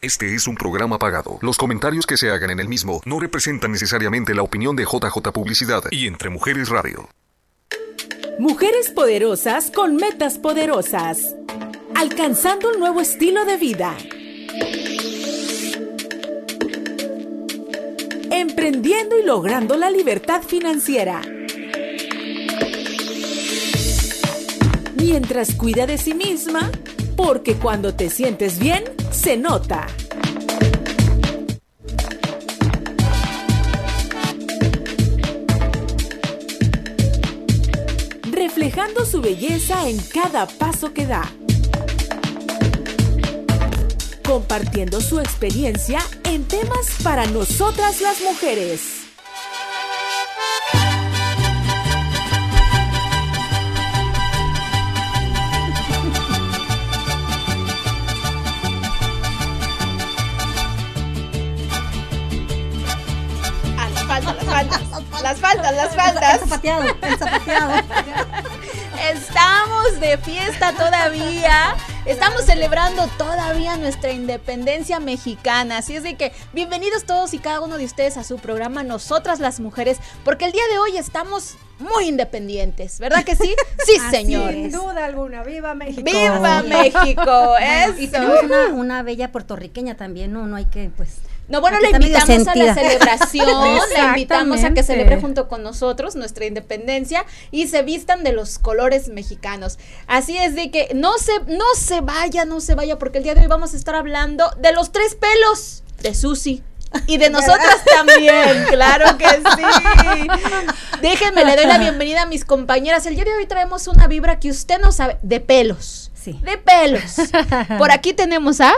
Este es un programa pagado. Los comentarios que se hagan en el mismo no representan necesariamente la opinión de JJ Publicidad y Entre Mujeres Radio. Mujeres poderosas con metas poderosas. Alcanzando un nuevo estilo de vida. Emprendiendo y logrando la libertad financiera. Mientras cuida de sí misma, porque cuando te sientes bien, se nota. Reflejando su belleza en cada paso que da. Compartiendo su experiencia en temas para nosotras las mujeres. Las faltas, las faltas. El zapateado, el zapateado. Estamos de fiesta todavía. Estamos celebrando todavía nuestra independencia mexicana. Así es de que bienvenidos todos y cada uno de ustedes a su programa Nosotras las Mujeres, porque el día de hoy estamos muy independientes, ¿verdad que sí? Sí, señor. Sin duda alguna, viva México. Viva México, eso. Y tenemos una, una bella puertorriqueña también, ¿no? No hay que, pues... No, bueno, le invitamos a la celebración, le invitamos a que celebre junto con nosotros nuestra independencia y se vistan de los colores mexicanos. Así es de que no se, no se vaya, no se vaya, porque el día de hoy vamos a estar hablando de los tres pelos de Susi. Y de nosotras también, claro que sí. Déjenme, le doy la bienvenida a mis compañeras. El día de hoy traemos una vibra que usted no sabe, de pelos. Sí. De pelos. Por aquí tenemos a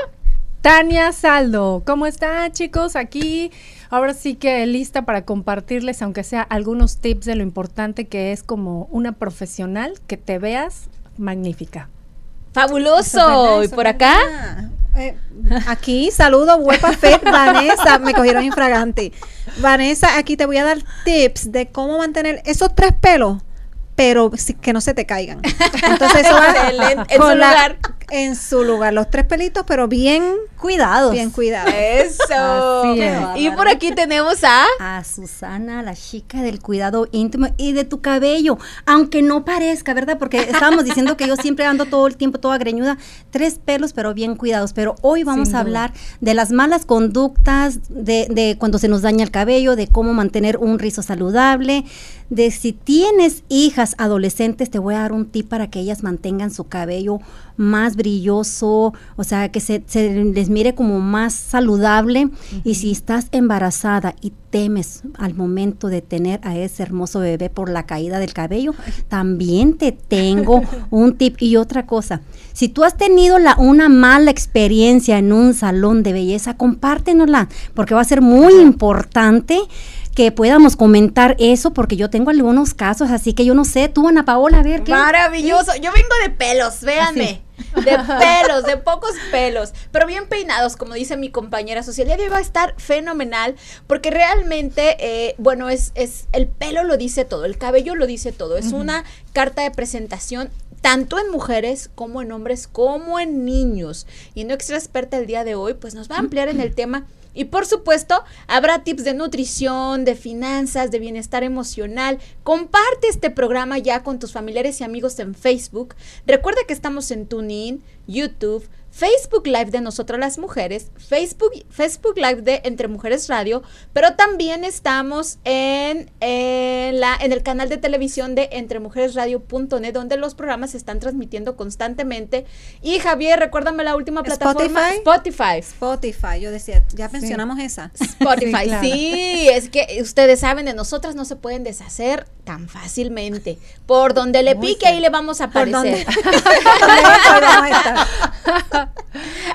Tania Saldo, ¿cómo está chicos? Aquí ahora sí que lista para compartirles, aunque sea algunos tips de lo importante que es como una profesional, que te veas magnífica. Fabuloso. ¿Y por acá? Eh, aquí, saludo, huepa fet, Vanessa, me cogieron infragante. Vanessa, aquí te voy a dar tips de cómo mantener esos tres pelos pero que no se te caigan. Entonces eso va en su lugar. En su lugar, los tres pelitos, pero bien cuidados. Bien cuidados. Eso. Y por aquí tenemos a a Susana, la chica del cuidado íntimo y de tu cabello, aunque no parezca, ¿verdad? Porque estábamos diciendo que yo siempre ando todo el tiempo toda greñuda, tres pelos, pero bien cuidados. Pero hoy vamos a hablar de las malas conductas, de, de cuando se nos daña el cabello, de cómo mantener un rizo saludable, de si tienes hijas adolescentes, te voy a dar un tip para que ellas mantengan su cabello más brilloso, o sea, que se, se les mire como más saludable. Y si estás embarazada y temes al momento de tener a ese hermoso bebé por la caída del cabello, también te tengo un tip. Y otra cosa, si tú has tenido la, una mala experiencia en un salón de belleza, compártenosla, porque va a ser muy importante que podamos comentar eso, porque yo tengo algunos casos, así que yo no sé, tú, Ana Paola, a ver qué. Maravilloso. Yo vengo de pelos, véanme. De pelos, de pocos pelos, pero bien peinados, como dice mi compañera social. Hoy va a estar fenomenal, porque realmente, eh, bueno, es, es, el pelo lo dice todo, el cabello lo dice todo. Es una carta de presentación tanto en mujeres como en hombres, como en niños. Y nuestra experta el día de hoy, pues nos va a ampliar en el tema. Y por supuesto, habrá tips de nutrición, de finanzas, de bienestar emocional. Comparte este programa ya con tus familiares y amigos en Facebook. Recuerda que estamos en TuneIn, YouTube, Facebook Live de Nosotras las Mujeres, Facebook, Facebook Live de Entre Mujeres Radio, pero también estamos en, en, la, en el canal de televisión de entremujeresradio.net, donde los programas se están transmitiendo constantemente. Y Javier, recuérdame la última plataforma. Spotify. Spotify, yo decía, ya mencionamos sí. esa. Spotify, sí, claro. sí, es que ustedes saben, de nosotras no se pueden deshacer tan fácilmente. Por donde le Muy pique, bien. ahí le vamos a aparecer.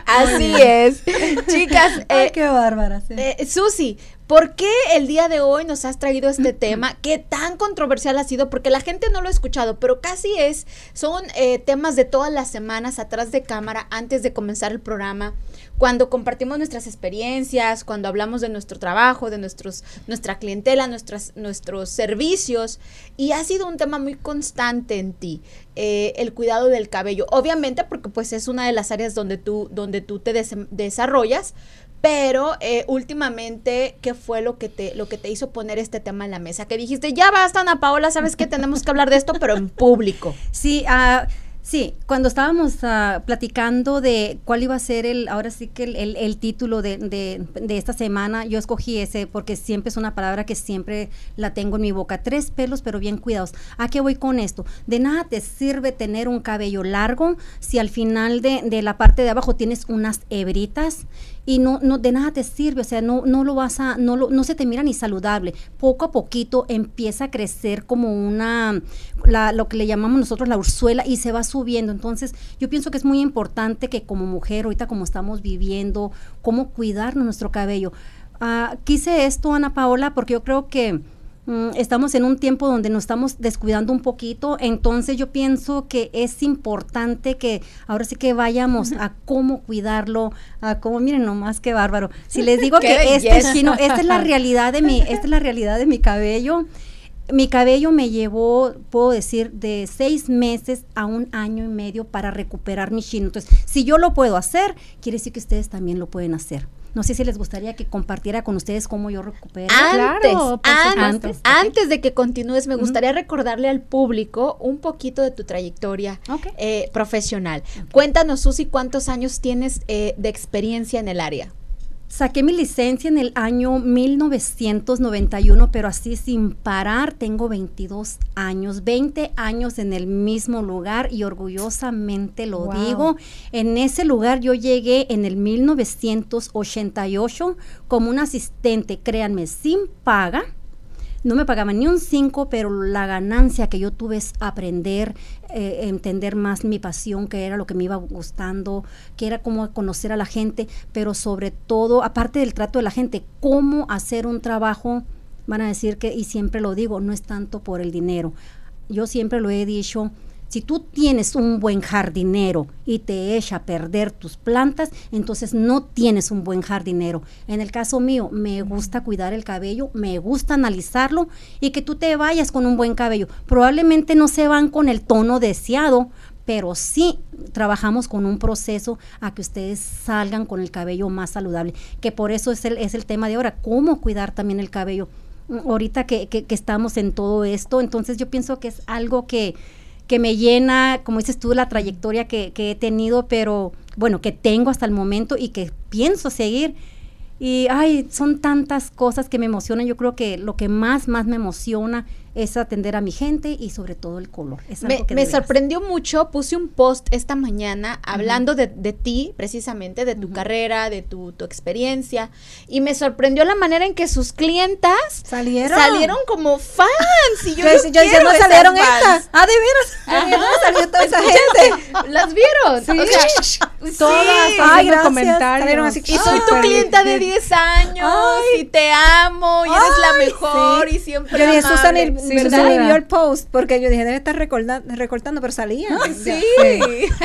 Así es. Chicas. Ay, eh, qué bárbara. Sí. Eh, Susi, ¿por qué el día de hoy nos has traído este tema? ¿Qué tan controversial ha sido? Porque la gente no lo ha escuchado, pero casi es, son eh, temas de todas las semanas atrás de cámara, antes de comenzar el programa. Cuando compartimos nuestras experiencias, cuando hablamos de nuestro trabajo, de nuestros, nuestra clientela, nuestras, nuestros servicios. Y ha sido un tema muy constante en ti, eh, el cuidado del cabello. Obviamente porque pues es una de las áreas donde tú, donde tú te des- desarrollas, pero eh, últimamente, ¿qué fue lo que te lo que te hizo poner este tema en la mesa? Que dijiste, ya basta, Ana Paola, sabes que tenemos que hablar de esto, pero en público. Sí, ah, sí, cuando estábamos ah, platicando de cuál iba a ser el, ahora sí que el, el- título de, de- de esta semana, yo escogí ese porque siempre es una palabra que siempre la tengo en mi boca. Tres pelos, pero bien cuidados. ¿A qué voy con esto? De nada te sirve tener un cabello largo si al final de, de la parte de abajo tienes unas hebritas y no, no de nada te sirve, o sea, no, no lo vas a, no, lo- no se te mira ni saludable. Poco a poquito empieza a crecer como una, la- lo que le llamamos nosotros la urzuela y se va subiendo. Entonces, yo pienso que es muy importante que como mujer, ahorita como estamos viviendo, cómo cuidar nuestro cabello. Ah, quise esto, Ana Paola, porque yo creo que estamos en un tiempo donde nos estamos descuidando un poquito, entonces yo pienso que es importante que ahora sí que vayamos a cómo cuidarlo, a cómo, miren nomás qué bárbaro. Si les digo ¡Qué que este chino, esta es la realidad de mi, esta es la realidad de mi cabello. Mi cabello me llevó, puedo decir, de seis meses a un año y medio para recuperar mi chino. Entonces, si yo lo puedo hacer, quiere decir que ustedes también lo pueden hacer. No sé si les gustaría que compartiera con ustedes cómo yo recupero. Antes, Claro, por antes, supuesto. antes de que continúes, me gustaría recordarle al público un poquito de tu trayectoria Ok. eh, profesional. Cuéntanos, Susi, cuántos años tienes eh, de experiencia en el área. Saqué mi licencia en el año 1991, pero así sin parar, tengo 22 años, 20 años en el mismo lugar y orgullosamente lo Wow. digo. En ese lugar yo llegué en el 1988 como un asistente, créanme, sin paga. No me pagaban ni un 5, pero la ganancia que yo tuve es aprender, eh, entender más mi pasión, que era lo que me iba gustando, que era cómo conocer a la gente, pero sobre todo, aparte del trato de la gente, cómo hacer un trabajo, van a decir que, y siempre lo digo, no es tanto por el dinero. Yo siempre lo he dicho, si tú tienes un buen jardinero y te echa a perder tus plantas, entonces no tienes un buen jardinero. En el caso mío, me gusta cuidar el cabello, me gusta analizarlo y que tú te vayas con un buen cabello. Probablemente no se van con el tono deseado, pero sí trabajamos con un proceso a que ustedes salgan con el cabello más saludable, que por eso es el, es el tema de ahora, cómo cuidar también el cabello. Ahorita que, que- que estamos en todo esto, entonces yo pienso que es algo que, que me llena, como dices tú, la trayectoria que, que he tenido, pero bueno, que tengo hasta el momento y que pienso seguir. Y ay, son tantas cosas que me emocionan. Yo creo que lo que más, más me emociona es atender a mi gente y sobre todo el color. Es Me, que sorprendió mucho, puse un post esta mañana hablando de, de ti, precisamente, de tu carrera, de tu, tu experiencia, y me sorprendió la manera en que sus clientas Salieron. salieron como fans. Y yo, Yo, yo no salieron estas. Ah, de veras. Yo dije, ¿dónde salió toda esa gente? ¿Las vieron? Sí. O sea, Todas sí. Ay, gracias. comentarios. Salieron así. Y soy tu clienta de bien. 10 años y te amo y eres la mejor y siempre Yo dije, amable. Sí, ¿verdad? y vio el post porque yo dije, debe estar recortando, pero salía. Sí.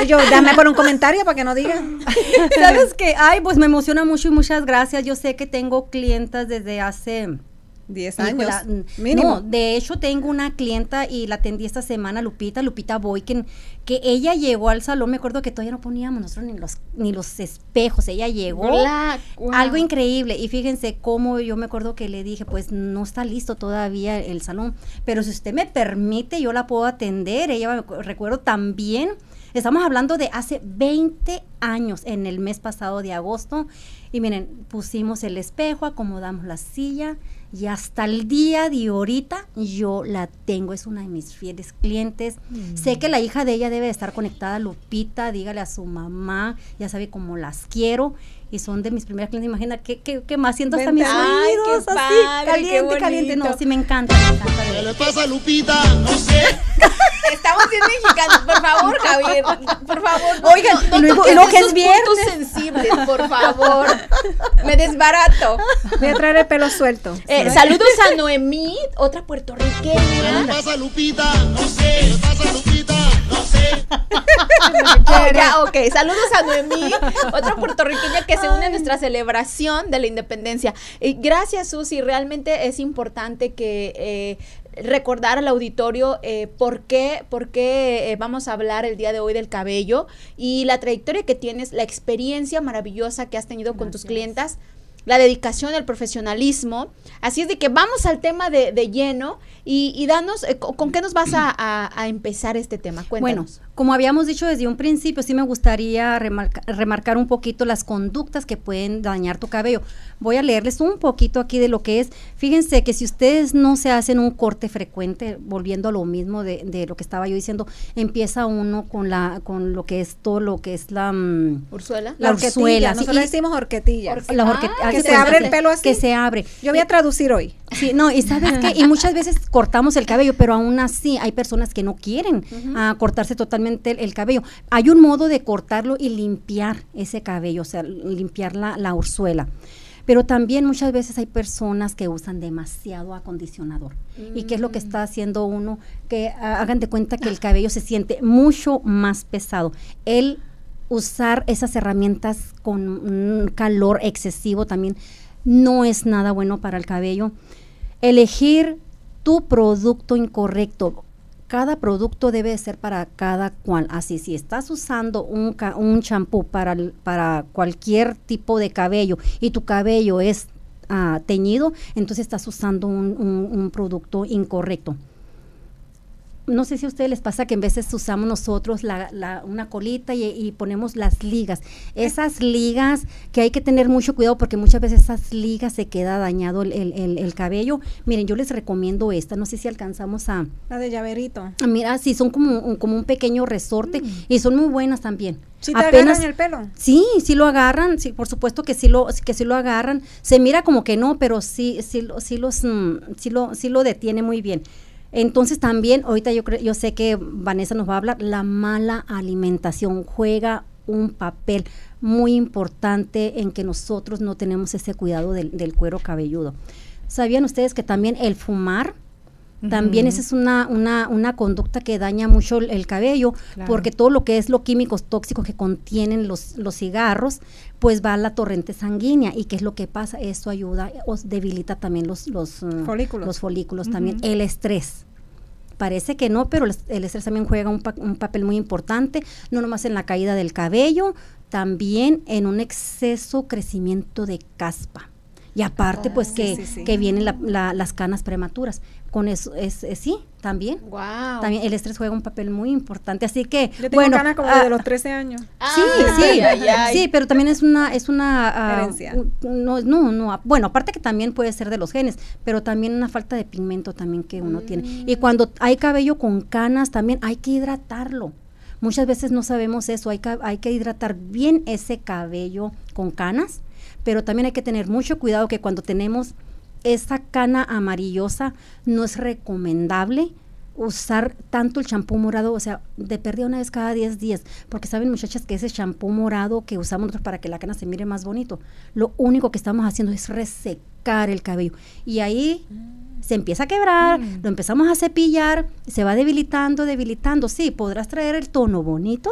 Y yo, dame por un comentario para que no digan. ¿Sabes qué? Ay, pues me emociona mucho y muchas gracias. Yo sé que tengo clientas desde hace 10 años. Mínimo. No, de hecho tengo una clienta y la atendí esta semana, Lupita, Lupita Boyken, que ella llegó al salón, me acuerdo que todavía no poníamos nosotros ni los, ni los espejos, ella llegó. Wow. Algo increíble. Y fíjense cómo yo me acuerdo que le dije, pues no está listo todavía el salón, pero si usted me permite, yo la puedo atender. Ella recuerdo también, estamos hablando de hace 20 años, en el mes pasado de agosto. Y miren, pusimos el espejo, acomodamos la silla y hasta el día de ahorita yo la tengo, es una de mis fieles clientes. Sé que la hija de ella debe de estar conectada, Lupita, dígale a su mamá, ya sabe cómo las quiero y son de mis primeras clientes. Imagina que, que, que más siento hasta mis qué oídos así, padre, qué caliente, caliente. No, sí me encanta, me encanta. ¿Qué le pasa, Lupita? No sé. Estamos bien mexicanos, por favor, Javier, por favor. no- Oigan, no, no luego que es puntos sensibles, por favor. Me desbarato. Voy a traer el pelo suelto. Eh, saludos a Noemí, otra ¿Qué puertorriqueña. le pasa, Lupita? No sé. ¿Qué le pasa, Lupita? No sé. Oh, ya, ok. Saludos a Noemí, otra puertorriqueña que se une a nuestra celebración de la independencia. Y gracias, Susi. Realmente es importante que eh, recordar al auditorio eh, por qué, por qué eh, vamos a hablar el día de hoy del cabello y la trayectoria que tienes, la experiencia maravillosa que has tenido con tus clientas la dedicación, el profesionalismo. Así es de que vamos al tema de, de lleno y, y danos, eh, co- ¿con qué nos vas a, a- empezar este tema? Cuéntanos. Como habíamos dicho desde un principio, sí me gustaría remarca- remarcar un poquito las conductas que pueden dañar tu cabello. Voy a leerles un poquito aquí de lo que es. Fíjense que si ustedes no se hacen un corte frecuente, volviendo a lo mismo de, de lo que estaba yo diciendo, empieza uno con la con lo que es todo lo que es la mm, Úrsula. la ursuela, sí, Nosotros y- decimos horquetilla. la horque- Ah, que se abre el pelo así. Que se abre. Yo voy a traducir hoy. Sí, no, y sabes qué, y muchas veces cortamos el cabello, pero aún así hay personas que no quieren ah, cortarse totalmente el, el cabello. Hay un modo de cortarlo y limpiar ese cabello, o sea, limpiar la, la. Pero también muchas veces hay personas que usan demasiado acondicionador. ¿Y qué es lo que está haciendo uno? Que ah, hagan de cuenta que el cabello se siente mucho más pesado. El usar esas herramientas con un calor excesivo también no es nada bueno para el cabello. Elegir tu producto incorrecto. Cada producto debe ser para cada cual. Así, si estás usando un, ca- un champú para, para cualquier tipo de cabello y tu cabello es ah, teñido, entonces estás usando un- un producto incorrecto no sé si a ustedes les pasa que en veces usamos nosotros la, la- una colita y, y ponemos las ligas. Esas ligas que hay que tener mucho cuidado porque muchas veces esas ligas se queda dañado el, el- el- el cabello. Miren, yo les recomiendo esta, no sé si alcanzamos a... La de llaverito. a Mira, sí, son como, un- como un pequeño resorte y son muy buenas también. Si Mm. te agarran el pelo. Sí, sí lo agarran, sí, por supuesto que sí lo, que sí lo agarran. Se mira como que no, pero sí, sí, sí los, mm, sí lo, sí lo detiene muy bien. Entonces también, ahorita yo creo, yo sé que Vanessa nos va a hablar, la mala alimentación juega un papel muy importante en que nosotros no tenemos ese cuidado del, del cuero cabelludo. ¿Sabían ustedes que también el fumar también esa es una, una, una conducta que daña mucho el, el cabello, Claro. porque todo lo que es los químicos tóxicos que contienen los, los cigarros, pues va a la torrente sanguínea. ¿Y qué es lo que pasa? Esto ayuda, o debilita también los, los uh, Folículos. Los folículos también. El estrés. Parece que no, pero el, el estrés también juega un, pa- un papel muy importante, no nomás en la caída del cabello, también en un exceso crecimiento de caspa. Y aparte, pues que, sí, sí. que vienen la- la- las canas prematuras. Con eso, es, es- sí, también. Wow. También el estrés juega un papel muy importante. Así que, Yo tengo bueno, ganas como ah, de los 13 años. Sí, sí, Ay, sí, pero también es una, es una ah, Herencia. no, no, no, ah, bueno, aparte que también puede ser de los genes, pero también una falta de pigmento también que uno tiene. Y cuando hay cabello con canas también hay que hidratarlo. Muchas veces no sabemos eso, hay que, hay que hidratar bien ese cabello con canas, pero también hay que tener mucho cuidado que cuando tenemos esa cana amarillosa no es recomendable usar tanto el champú morado, o sea, de pérdida una vez cada 10 días, porque saben muchachas que ese champú morado que usamos nosotros para que la cana se mire más bonito, lo único que estamos haciendo es resecar el cabello y ahí se empieza a quebrar, lo empezamos a cepillar, se va debilitando, debilitando, sí, podrás traer el tono bonito,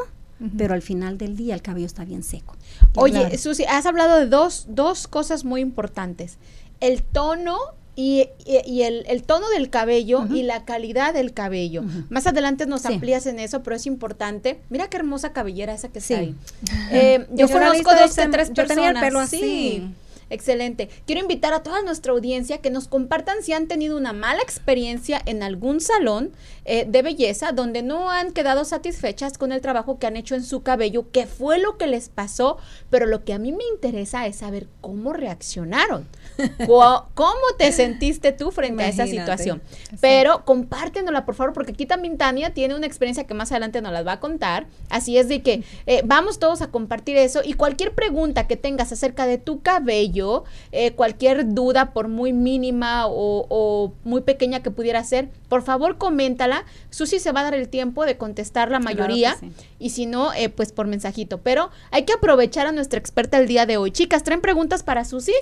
pero al final del día el cabello está bien seco. Oye, Claro. Susi, has hablado de dos, dos cosas muy importantes. El tono y, y- y el, el tono del cabello y la calidad del cabello. Más adelante nos Sí. amplías en eso, pero es importante. Mira qué hermosa cabellera esa que Sí. está ahí. Eh, yo Yo conozco dos de sem- tres yo personas. tenía el pelo Sí. así. Excelente. Quiero invitar a toda nuestra audiencia que nos compartan si han tenido una mala experiencia en algún salón eh, de belleza donde no han quedado satisfechas con el trabajo que han hecho en su cabello, qué fue lo que les pasó, pero lo que a mí me interesa es saber cómo reaccionaron. ¿Cómo te sentiste tú frente a esa situación? Pero compártenosla, por favor, porque aquí también Tania tiene una experiencia que más adelante nos las va a contar. Así es de que eh, vamos todos a compartir eso y cualquier pregunta que tengas acerca de tu cabello, eh, cualquier duda, por muy mínima o, o muy pequeña que pudiera ser, por favor coméntala. Susi se va a dar el tiempo de contestar la Claro mayoría sí. y si no, eh, pues por mensajito. Pero hay que aprovechar a nuestra experta el día de hoy. Chicas, ¿traen preguntas para Susi?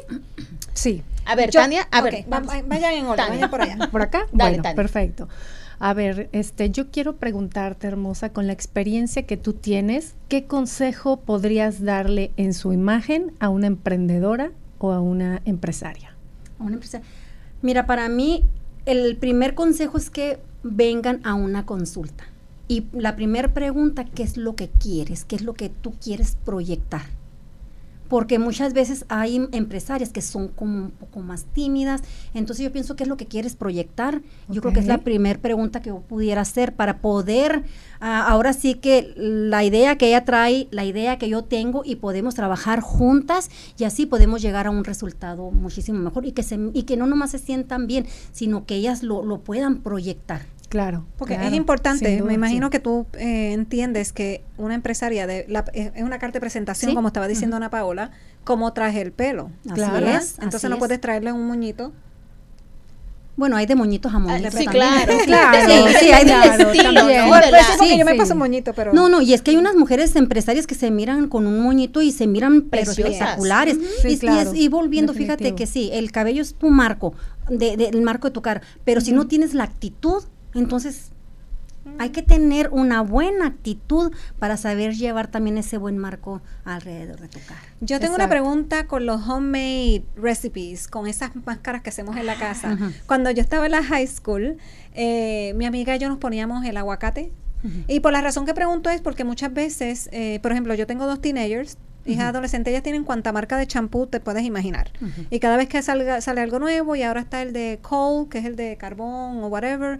Sí. A ver, Yo- Tania, a ver, vamos. vayan en orden, vayan por allá. ¿Por acá? Dale, bueno, Tania. perfecto. A ver, este, yo quiero preguntarte, hermosa, con la experiencia que tú tienes, ¿qué consejo podrías darle en su imagen a una emprendedora o a una empresaria? A una empresa. Mira, para mí el primer consejo es que vengan a una consulta. Y la primera pregunta, ¿qué es lo que quieres? ¿Qué es lo que tú quieres proyectar? Porque muchas veces hay empresarias que son como un poco más tímidas. Entonces yo pienso, ¿qué es lo que quieres proyectar? Yo creo que es la primera pregunta que yo pudiera hacer para poder, ah, ahora sí que la idea que ella trae, la idea que yo tengo y podemos trabajar juntas y así podemos llegar a un resultado muchísimo mejor y que, se, y que no nomás se sientan bien, sino que ellas lo, lo puedan proyectar. Claro. Porque claro, es importante, duda, me imagino sí. que tú eh, entiendes que una empresaria de la- es es una carta de presentación, Sí. como estaba diciendo Ana Paola, cómo traje el pelo. Así Claro. es. Entonces así no es. puedes traerle un moñito. Bueno, hay de moñitos a moñitos sí, también. claro. Claro, Sí, sí, hay de claro, pues porque sí, yo me paso moñito, pero No, no, y es que hay unas mujeres empresarias que se miran con un moñito y se miran Preciosas. espectaculares. Sí, y, y claro, es- y volviendo, fíjate definitivo. que sí, el cabello es tu marco, de, de- el marco de tu cara, pero si no tienes la actitud, entonces hay que tener una buena actitud para saber llevar también ese buen marco alrededor de tu cara. Yo tengo una pregunta con los homemade recipes, con esas máscaras que hacemos en la casa. Cuando yo estaba en la high school, eh, mi amiga y yo nos poníamos el aguacate. Y por la razón que pregunto es porque muchas veces, eh, por ejemplo, yo tengo dos teenagers, hijas adolescentes, ellas tienen cuanta marca de champú te puedes imaginar. Y cada vez que salga, sale algo nuevo, y ahora está el de coal, que es el de carbón o whatever,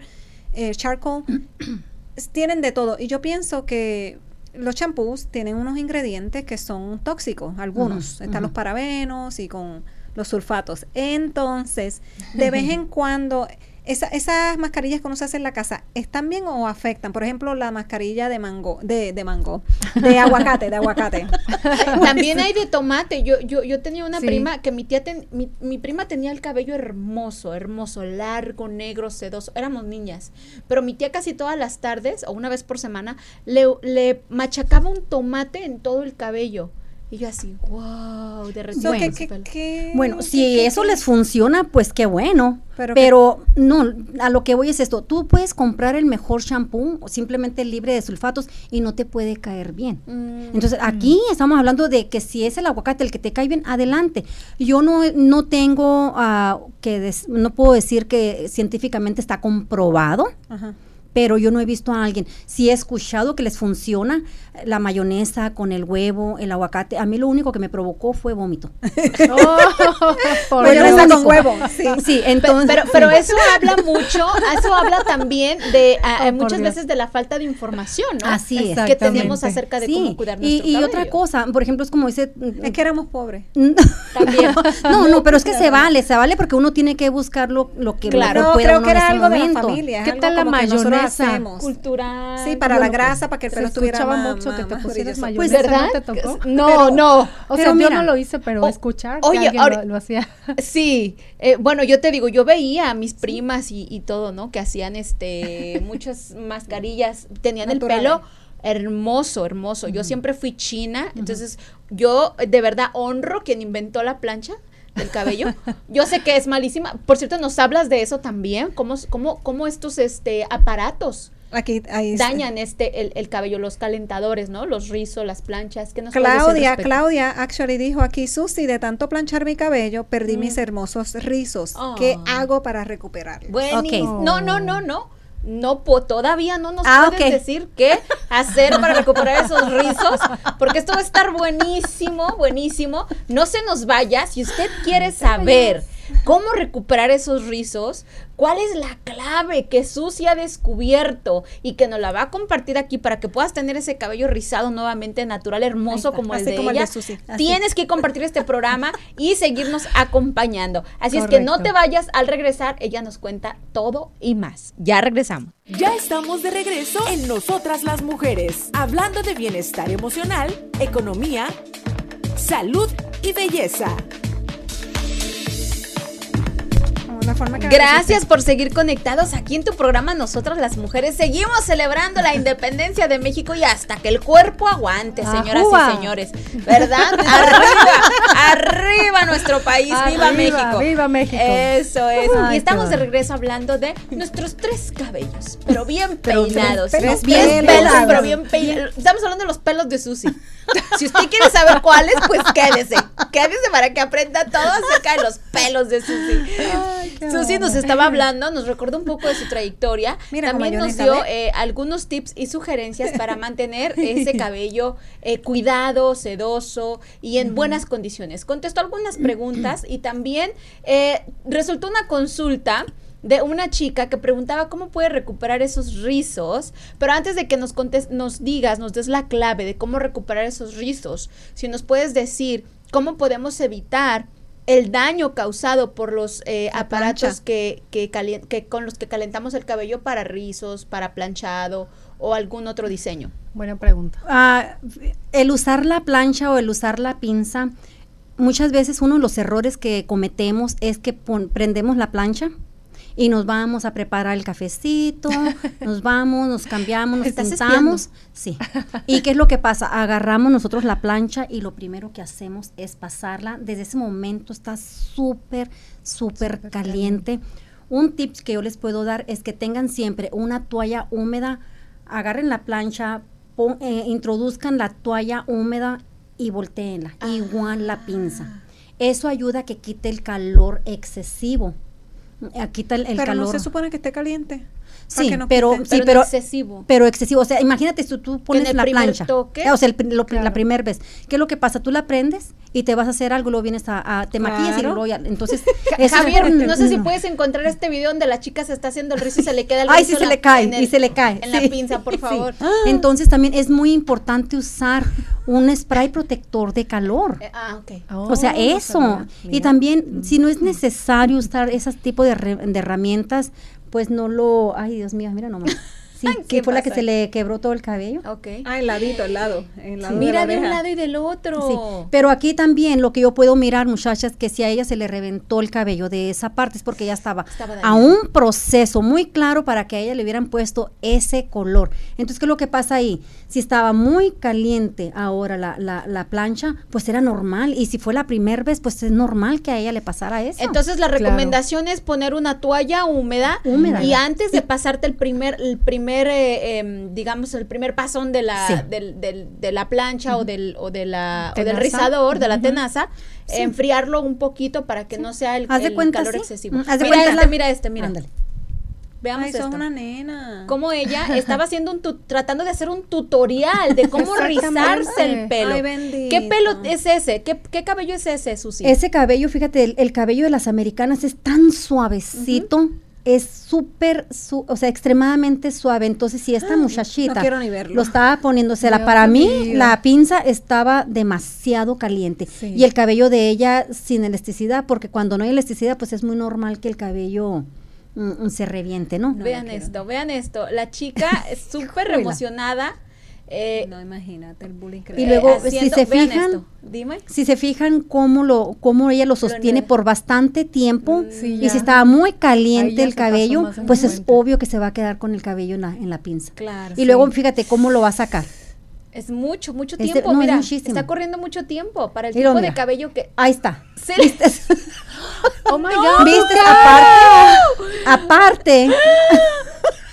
eh, charcoal, tienen de todo. Y yo pienso que los champús tienen unos ingredientes que son tóxicos, algunos. Están los parabenos y con los sulfatos. Entonces, de vez en cuando, esa- esas mascarillas que uno se hace en la casa, ¿están bien o afectan? Por ejemplo, la mascarilla de mango, de, de mango, de aguacate, de aguacate. También hay de tomate. Yo, yo, yo tenía una Sí. prima que mi tía, ten- mi, mi prima tenía el cabello hermoso, hermoso, largo, negro, sedoso. Éramos niñas. Pero mi tía casi todas las tardes, o una vez por semana, le, le machacaba un tomate en todo el cabello. Y yo así, wow, de So, Bueno. ¿qué- qué- qué- Bueno, qué- si qué- eso qué- les funciona, pues qué bueno. Pero Pero, no, a lo que voy es esto. Tú puedes comprar el mejor shampoo o simplemente libre de sulfatos y no te puede caer bien. Mm, Entonces, aquí estamos hablando de que si es el aguacate el que te cae bien, adelante. Yo no, no tengo ah, que, des- no puedo decir que científicamente está comprobado, Ajá. pero yo no he visto a alguien. Sí he escuchado que les funciona la mayonesa con el huevo, el aguacate. A mí lo único que me provocó fue vómito. Oh, lo saco único. con huevo, sí. Entonces. pero, pero eso habla mucho, eso habla también de Oh, eh, muchas veces de la falta de información, ¿no? Así es. que tenemos acerca de Sí, cómo cuidar y, nuestro y otra cabello. cosa, por ejemplo, es como dice... Es que éramos pobres. También. no, no, pero es que se vale, se vale porque uno tiene que buscar lo, lo que Claro. pueda creo uno que en era ese algo de la momento. familia. ¿Qué algo tal la mayonesa? Cultural. Sí, para la grasa, para que el Se pelo estuviera más, mucho que te pusieras mayonesa. Pues verdad. ¿No te tocó? No, Pero- no. O sea, mira, yo no lo hice, pero escuchar que oye, alguien ahora- lo, lo hacía. Sí, eh, bueno, yo te digo, yo veía a mis primas y, y todo, ¿no? Que hacían este muchas mascarillas, tenían el pelo hermoso, hermoso. Yo siempre fui china, entonces yo de verdad honro quien inventó la plancha del cabello. Yo sé que es malísima. Por cierto, nos hablas de eso también, cómo, cómo, cómo estos este aparatos Aquí, ahí está. dañan este el, el cabello, los calentadores, ¿no? Los rizos, las planchas, ¿qué nos Claudia? Claudia actually dijo aquí, Susi, de tanto planchar mi cabello, perdí Mm. mis hermosos rizos. Oh. ¿Qué hago para recuperarlos? Ok. No, no, no, no. No, po- todavía no nos Ah, puedes ok. decir qué hacer para recuperar esos rizos, porque esto va a estar buenísimo, buenísimo. No se nos vaya. Si usted quiere saber cómo recuperar esos rizos, cuál es la clave que Susi ha descubierto y que nos la va a compartir aquí para que puedas tener ese cabello rizado nuevamente natural, hermoso como el como el de ella. Susi. Tienes que compartir este programa y seguirnos acompañando. Así es que no te vayas. Al regresar, ella nos cuenta todo y más. Ya regresamos. Ya estamos de regreso en Nosotras las Mujeres, hablando de bienestar emocional, economía, salud y belleza. La forma que Gracias por seguir conectados aquí en tu programa Nosotras las Mujeres. Seguimos celebrando la independencia de México y hasta que el cuerpo aguante, señoras Ajúa. y señores. ¿Verdad? Arriba, arriba nuestro país, viva México. viva México. Eso es. Ay, y estamos de regreso hablando de nuestros tres cabellos, pero bien Pero peinados. tres bien pelos, pero bien peinados. Estamos hablando de los pelos de Susi. Si usted quiere saber cuáles, pues quédese. Quédese para que aprenda todo acerca de los pelos de Susi. Susi nos estaba hablando, nos recordó un poco de su trayectoria. Mira, También nos dio eh, algunos tips y sugerencias para mantener ese cabello eh, cuidado, sedoso y en buenas condiciones. Contestó algunas preguntas y también eh, resultó una consulta de una chica que preguntaba cómo puede recuperar esos rizos, pero antes de que nos contes- nos digas, nos des la clave de cómo recuperar esos rizos, si nos puedes decir cómo podemos evitar el daño causado por los eh, aparatos que, que, con los que calentamos el cabello para rizos, para planchado o algún otro diseño. Buena pregunta. Ah, el usar la plancha o el usar la pinza, muchas veces uno de los errores que cometemos es que pon- prendemos la plancha y nos vamos a preparar el cafecito, nos vamos, nos cambiamos, nos Estás pintamos. Sí. ¿Y qué es lo que pasa? Agarramos nosotros la plancha y lo primero que hacemos es pasarla. Desde ese momento está súper, súper caliente. Un tip que yo les puedo dar es que tengan siempre una toalla húmeda, agarren la plancha, pon- eh, introduzcan la toalla húmeda y volteenla. Igual la pinza. Eso ayuda a que quite el calor excesivo. Eh, Quita el, el Pero calor. no se supone que esté caliente. Sí, no pero, sí, pero excesivo. pero excesivo. O sea, imagínate si tú pones la plancha. toque- O sea, el lo la primera vez. ¿Qué es lo que pasa? Tú la prendes y te vas a hacer algo, luego vienes a, a- te maquillas y luego ya. Entonces, eso Javier, no sé si puedes encontrar este video donde la chica se está haciendo el rizo y se le queda el Ay, rizo sí, se le cae, el- y se le cae. En la pinza, por Sí. favor. Entonces también es muy importante usar un spray protector de calor. Eh, ah, ok. O sea, Oh, eso. Y también, si no es necesario usar ese tipo de, re- de herramientas, pues no lo... Ay, Dios mío, mira nomás. Sí, ¿Qué sí fue la que se le quebró todo el cabello. Ok. Ah, el ladito, el lado. El lado Mira de, la un lado y del otro. Sí, pero aquí también lo que yo puedo mirar, muchachas, que si a ella se le reventó el cabello de esa parte es porque ya estaba, Estaba a un proceso muy claro para que a ella le hubieran puesto ese color. Entonces, ¿qué es lo que pasa ahí? Si estaba muy caliente ahora la, la, la plancha, pues era normal. Y si fue la primera vez, pues es normal que a ella le pasara eso. Entonces la Claro. recomendación es poner una toalla húmeda, Húmeda. y antes de pasarte el primer, el primer, eh, em, digamos el primer pasón de la, Sí. del, del- de la plancha o del, o de la, o del rizador, de la tenaza, enfriarlo un poquito para que no sea el, Haz de el cuenta, calor excesivo. Haz de mira cuenta este, la- mira este, mira. Ándale. Veamos Ay, sos esto. una nena. Como ella estaba haciendo un tu- tratando de hacer un tutorial de cómo rizarse el pelo. Ay. ¿Qué pelo es ese? ¿Qué, qué cabello es ese, Susi? Ese cabello, fíjate, el, el cabello de las americanas es tan suavecito, es súper, su- o sea, extremadamente suave. Entonces, si esta muchachita no quiero ni verlo. lo estaba poniéndosela, Dios para mí, la pinza estaba demasiado caliente. Sí. Y el cabello de ella sin elasticidad, porque cuando no hay elasticidad, pues es muy normal que el cabello mm, se reviente, ¿no? vean esto, vean esto. La chica es súper emocionada. Eh, No, imagínate el bullying que Y eh, luego, si se fijan, esto, dime. Si se fijan cómo lo, cómo ella lo sostiene por bastante tiempo Sí, y si estaba muy caliente el cabello, pues es 50. obvio que se va a quedar con el cabello en la, en la pinza. Claro. Y luego fíjate cómo lo va a sacar. Es mucho, mucho Es de- tiempo. no, es Mira, muchísimo. está corriendo mucho tiempo para el tipo mira. de cabello que. Ahí está. Sí. Oh my God. ¿Viste? Aparte, aparte.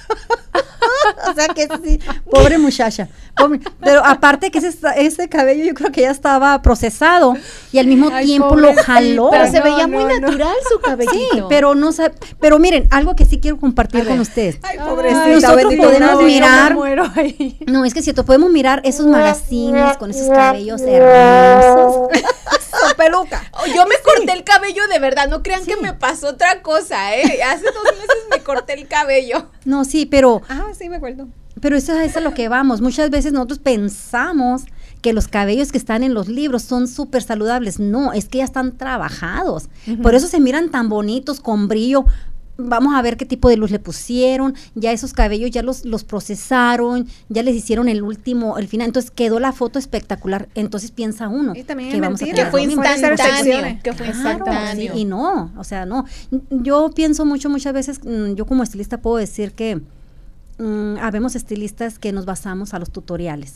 o sea que sí, pobre muchacha. pobre- pero aparte que ese, ese cabello yo creo que ya estaba procesado y al mismo Ay, tiempo lo jaló. Pero se no, veía no, muy no. natural su cabellito. Sí, pero no pero miren, algo que sí quiero compartir con ustedes. Ay, pobrecita, nosotros bendito podemos mirar- muero ahí. No, es que si podemos mirar esos magazines con esos cabellos hermosos. Con peluca. Oh, yo me corté el cabello de verdad, no crean que me pasó otra cosa, ¿eh? Hace dos meses me corté el cabello. No, sí, pero Ah, sí, me acuerdo. Pero eso es a lo que vamos. Muchas veces nosotros pensamos que los cabellos que están en los libros son súper saludables. No, es que ya están trabajados. Por eso se miran tan bonitos, con brillo. Vamos a ver qué tipo de luz le pusieron. Ya esos cabellos ya los, los procesaron, ya les hicieron el último, el final. Entonces quedó la foto espectacular. Entonces piensa uno Y también que vamos a. Que fue instantáneo. Que fue Claro, instantáneo. sí, y no, o sea, no. Yo pienso mucho, muchas veces, mm, yo como estilista puedo decir que mm, habemos estilistas que nos basamos a los tutoriales.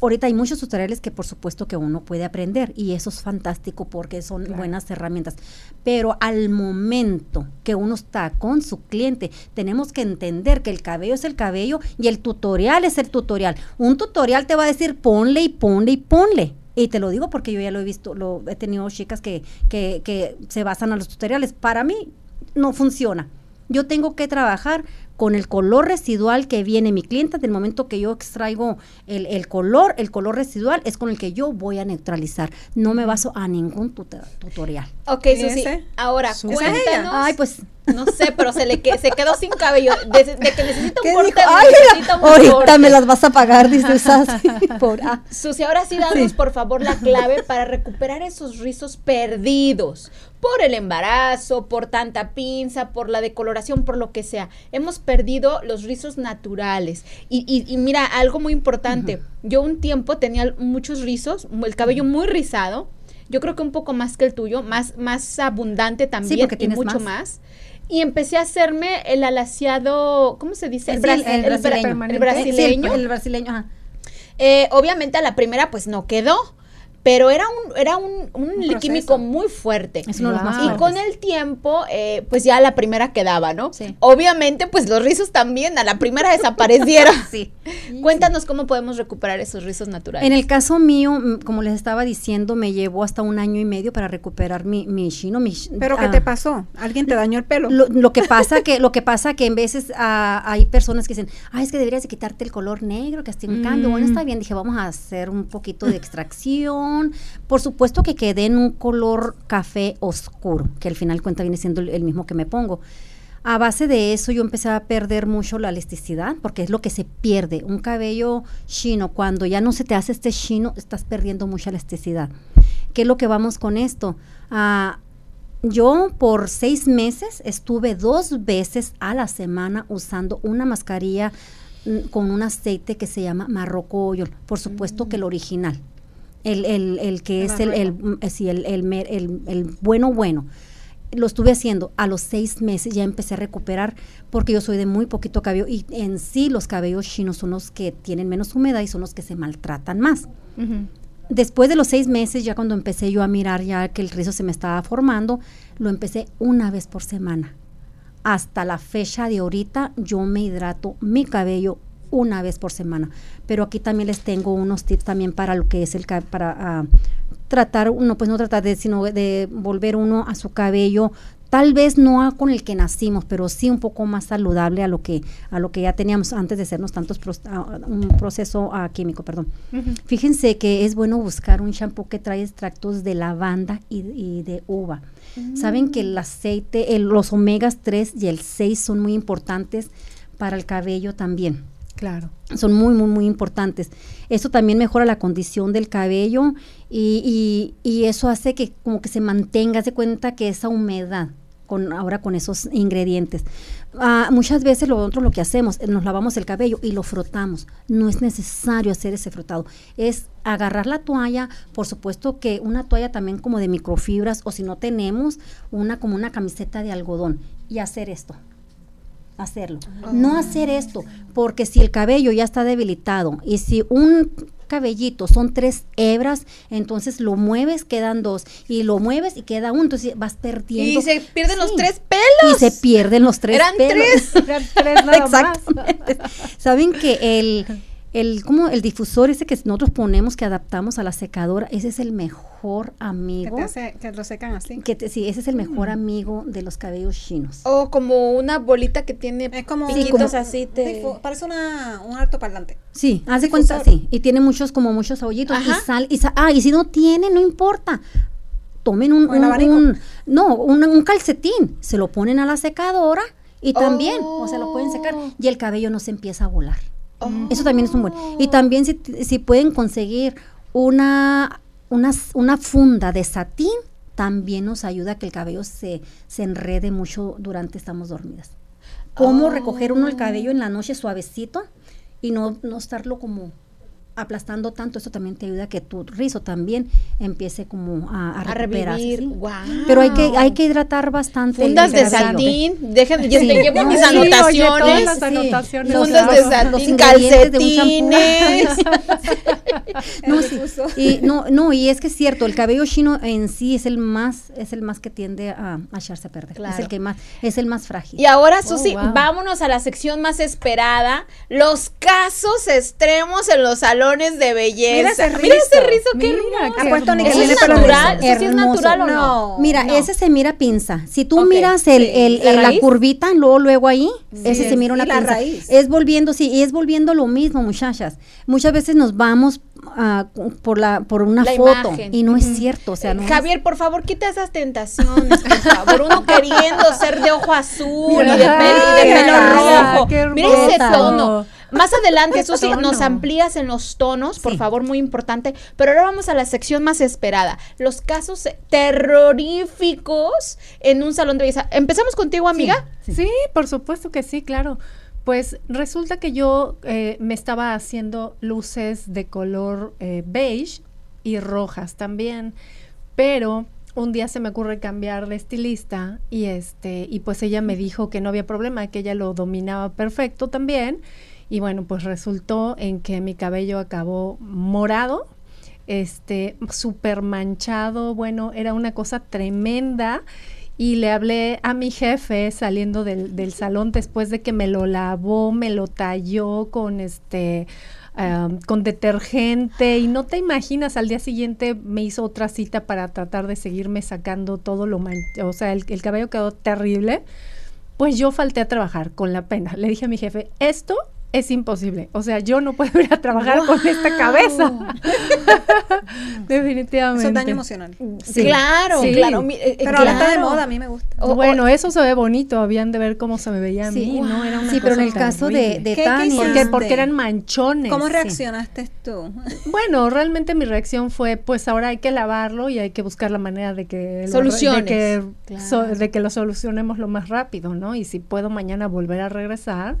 Ahorita hay muchos tutoriales que por supuesto que uno puede aprender y eso es fantástico porque son buenas herramientas. Pero al momento que uno está con su cliente, tenemos que entender que el cabello es el cabello y el tutorial es el tutorial. Un tutorial te va a decir ponle y ponle y ponle. Y te lo digo porque yo ya lo he visto, lo he tenido chicas que, que, que se basan a los tutoriales. Para mí no funciona. Yo tengo que trabajar con el color residual que viene mi cliente, del momento que yo extraigo el, el color, el color residual es con el que yo voy a neutralizar. No me baso a ningún tuta- tutorial. Ok, ¿Y Susi. ese? Ahora, Susi. cuéntanos. Ay, pues No sé, pero se le que, se quedó sin cabello. De, de que necesita un ¿Qué corte? Ay, necesita un ahorita corte. me las vas a pagar, dice. Por, ah. Susi, ahora sí danos por favor la clave para recuperar esos rizos perdidos por el embarazo, por tanta pinza, por la decoloración, por lo que sea. Hemos perdido los rizos naturales. Y, y- y mira, algo muy importante. Yo un tiempo tenía muchos rizos, el cabello muy rizado. Yo creo que un poco más que el tuyo, más, más abundante también porque y mucho más. más. Y empecé a hacerme el alaciado, ¿cómo se dice? Sí, bra- el brasileño. el Sí, brasileño. el brasileño, ajá. Eh, obviamente a la primera pues no quedó, pero era un, era un, un químico muy fuerte. Es uno de los más y con el tiempo, eh, pues ya la primera quedaba, ¿no? Sí. Obviamente, pues los rizos también a la primera desaparecieron. Sí. Cuéntanos cómo podemos recuperar esos rizos naturales. En el caso mío, mm, como les estaba diciendo, me llevó hasta un año y medio para recuperar mi, mi chino. Mi, ¿Pero qué ah, te pasó? ¿Alguien te dañó el pelo? Lo, lo que pasa que lo que pasa que en veces ah, hay personas que dicen, ay, es que deberías de quitarte el color negro, que hace un cambio. Bueno, está bien, dije, vamos a hacer un poquito de extracción. Por supuesto que quedé en un color café oscuro, que al final cuenta viene siendo el, el mismo que me pongo. A base de eso yo empecé a perder mucho la elasticidad, porque es lo que se pierde. Un cabello chino, cuando ya no se te hace este chino, estás perdiendo mucha elasticidad. ¿Qué es lo que vamos con esto? Ah, yo por seis meses estuve dos veces a la semana usando una mascarilla mm, con un aceite que se llama Marroco Oil. Por supuesto que el original. El, el, el que es el, el, mm, sí, el, el mer- el- el bueno, bueno. Lo estuve haciendo. A los seis meses ya empecé a recuperar porque yo soy de muy poquito cabello y en sí los cabellos chinos son los que tienen menos humedad y son los que se maltratan más. Después de los seis meses, ya cuando empecé yo a mirar ya que el rizo se me estaba formando, lo empecé una vez por semana. Hasta la fecha de ahorita, yo me hidrato mi cabello una vez por semana. Pero aquí también les tengo unos tips también para lo que es el para ah, tratar uno, pues no tratar de, sino de volver uno a su cabello tal vez no a- con el que nacimos, pero sí un poco más saludable a lo que a lo que ya teníamos antes de hacernos tantos pros- ah, un proceso ah, químico, perdón. Fíjense que es bueno buscar un shampoo que trae extractos de lavanda y, y de uva. Saben que el aceite, el- los omegas 3 y el 6 son muy importantes para el cabello también Claro. son muy, muy, muy importantes. Eso también mejora la condición del cabello y, y- eso hace que como que se mantenga, se cuenta que esa humedad con ahora con esos ingredientes. Ah, muchas veces nosotros lo que hacemos, nos lavamos el cabello y lo frotamos. No es necesario hacer ese frotado. Es agarrar la toalla, por supuesto que una toalla también como de microfibras o si no tenemos una como una camiseta de algodón y hacer esto hacerlo. No hacer esto, porque si el cabello ya está debilitado y si un cabellito son tres hebras, entonces lo mueves, quedan dos, y lo mueves y queda uno, entonces vas perdiendo. Y se pierden los tres pelos. Y se pierden los tres Eran pelos. tres. Eran tres nada más. Exactamente. Saben que el, el, como el difusor ese que nosotros ponemos, que adaptamos a la secadora, ese es el mejor Que, amigo. te hace- que lo secan así. Que te- sí, ese es el mejor amigo de los cabellos chinos. O como una bolita que tiene Es como piquitos como- así. te- Parece una, un altoparlante. Sí, haz de difusor. cuenta, sí. Y tiene muchos, como muchos hoyitos. Ajá. Y sal, y ah, y si no tiene, no importa. Tomen un, ¿O el un- un- no, un, un calcetín, se lo ponen a la secadora y también, o sea, lo pueden secar Oh. y el cabello no se empieza a volar. Oh. Eso también es un buen. Y también si, si pueden conseguir una, una, una funda de satín, también nos ayuda a que el cabello se, se enrede mucho durante estamos dormidas. Cómo recoger uno el cabello en la noche suavecito y no, no estarlo como aplastando tanto, eso también te ayuda a que tu rizo también empiece como a, a, A recuperarse, revivir. ¿sí? Guau. Pero hay que, hay que hidratar bastante. Fundas de satín, dejen, yo Sí. te llevo mis sí, oye, anotaciones. todas las Sí. anotaciones. Los- Fundas de satín, de un calcetines. No. Y no, no, y es que es cierto, el cabello chino en sí es el más, es el más que tiende a, a echarse a perder. Es el que más, es el más frágil. Y ahora, Susi, wow. vámonos a la sección más esperada, los casos extremos en los salones de belleza. Mira ese Mira ese rizo. rizo, qué Mira, hermoso. qué Ha puesto ni que ¿Eso tiene es natural? rizo. ¿Eso sí es Hermoso. natural o no? No. Mira, No. ese se mira pinza. Si tú miras el, sí. el- ¿La el- la, curvita, luego, luego ahí, ese se mira y una la pinza. raíz. Es volviendo, sí, y es volviendo lo mismo, muchachas. Muchas veces nos vamos ah, por la por una La foto imagen. y no es cierto, o sea, no es- Javier, por favor, quita esas tentaciones, por favor. Uno queriendo ser de ojo azul y de, pelo, y de qué pelo hermosa, rojo. qué Mira ese tono. Más adelante, Susi, tono. nos amplías en los tonos, por Sí. favor, muy importante. Pero ahora vamos a la sección más esperada. Los casos terroríficos en un salón de belleza. Empezamos contigo, amiga. Sí, por supuesto que sí, claro. Pues resulta que yo eh, me estaba haciendo luces de color eh, beige y rojas también, pero un día se me ocurre cambiar de estilista y este y pues ella me dijo que no había problema, que ella lo dominaba perfecto también y bueno, pues resultó en que mi cabello acabó morado, este súper manchado, bueno, era una cosa tremenda y le hablé a mi jefe saliendo del, del salón después de que me lo lavó, me lo talló con este am, con detergente y no te imaginas, al día siguiente me hizo otra cita para tratar de seguirme sacando todo lo manchado, o sea, el cabello quedó terrible. Pues yo falté a trabajar con la pena. Le dije a mi jefe, esto es imposible. O sea, yo no puedo ir a trabajar con esta cabeza. Definitivamente. Eso es daño emocional. Sí. Claro, Sí. claro. mi- eh, Pero ahora está de claro. moda, a mí me gusta. O- o- bueno, eso se ve bonito. Habían de ver cómo se me veía a Sí. mí, ¿no? Era una Sí, pero en el caso de, de ¿Qué- qué Tania. Porque, porque eran manchones. ¿Cómo Sí. reaccionaste tú? Bueno, realmente mi reacción fue, pues ahora hay que lavarlo y hay que buscar la manera de que lo, Soluciones. de que, Claro. so- de que lo solucionemos lo más rápido, ¿no? Y si puedo mañana volver a regresar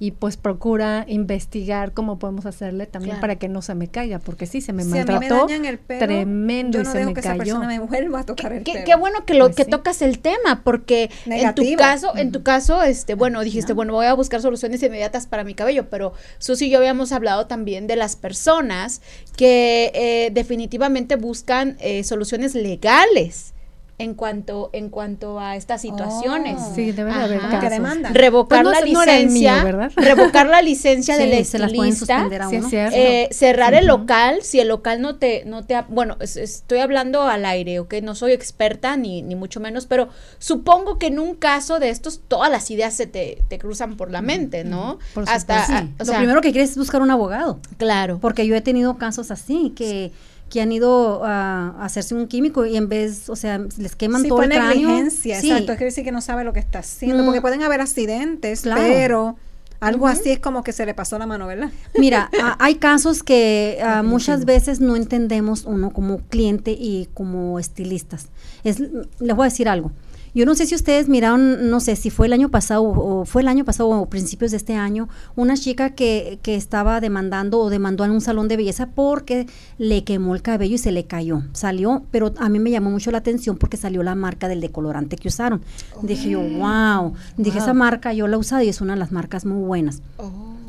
y pues procura investigar cómo podemos hacerle también Claro. para que no se me caiga, porque sí se me si a mí me maltrató dañan el pelo, tremendo yo y no se dejo me que esa cayó. persona me vuelva a tocar el Qué, pelo. qué bueno que lo Pues que sí. tocas el tema, porque en tu caso, en tu caso, este, bueno, dijiste, bueno, voy a buscar soluciones inmediatas para mi cabello, pero Susi y yo habíamos hablado también de las personas que eh, definitivamente buscan eh, soluciones legales en cuanto en cuanto a estas situaciones. Oh. Sí, debe de haber casos. Que demandan. Revocar Pues no la no el licencia, mío, ¿verdad? revocar la licencia Sí, del estilista, Sí, eh, cerrar el Ujú. local si el local no te no te ha- bueno es- estoy hablando al aire ok no soy experta ni, ni mucho menos pero supongo que en un caso de estos todas las ideas se te, te cruzan por la mente no Por hasta o Lo sea, primero que quieres es buscar un abogado. claro Porque yo he tenido casos así que, que han ido a, a hacerse un químico y en vez, o sea, les queman Sí, todo el cráneo. negligencia, Sí. exacto. Es decir que no sabe lo que está haciendo, Mm. porque pueden haber accidentes, Claro. pero algo así es como que se le pasó la mano, ¿verdad? Mira, a- hay casos que muchas veces no entendemos uno como cliente y como estilistas. Es, les voy a decir algo. Yo no sé si ustedes miraron, no sé si fue el año pasado o fue el año pasado o principios de este año, una chica que, que estaba demandando o demandó en un salón de belleza porque le quemó el cabello y se le cayó. Salió, pero a mí me llamó mucho la atención porque salió la marca del decolorante que usaron. Dije yo, wow. Dije, esa marca yo la he usado y es una de las marcas muy buenas.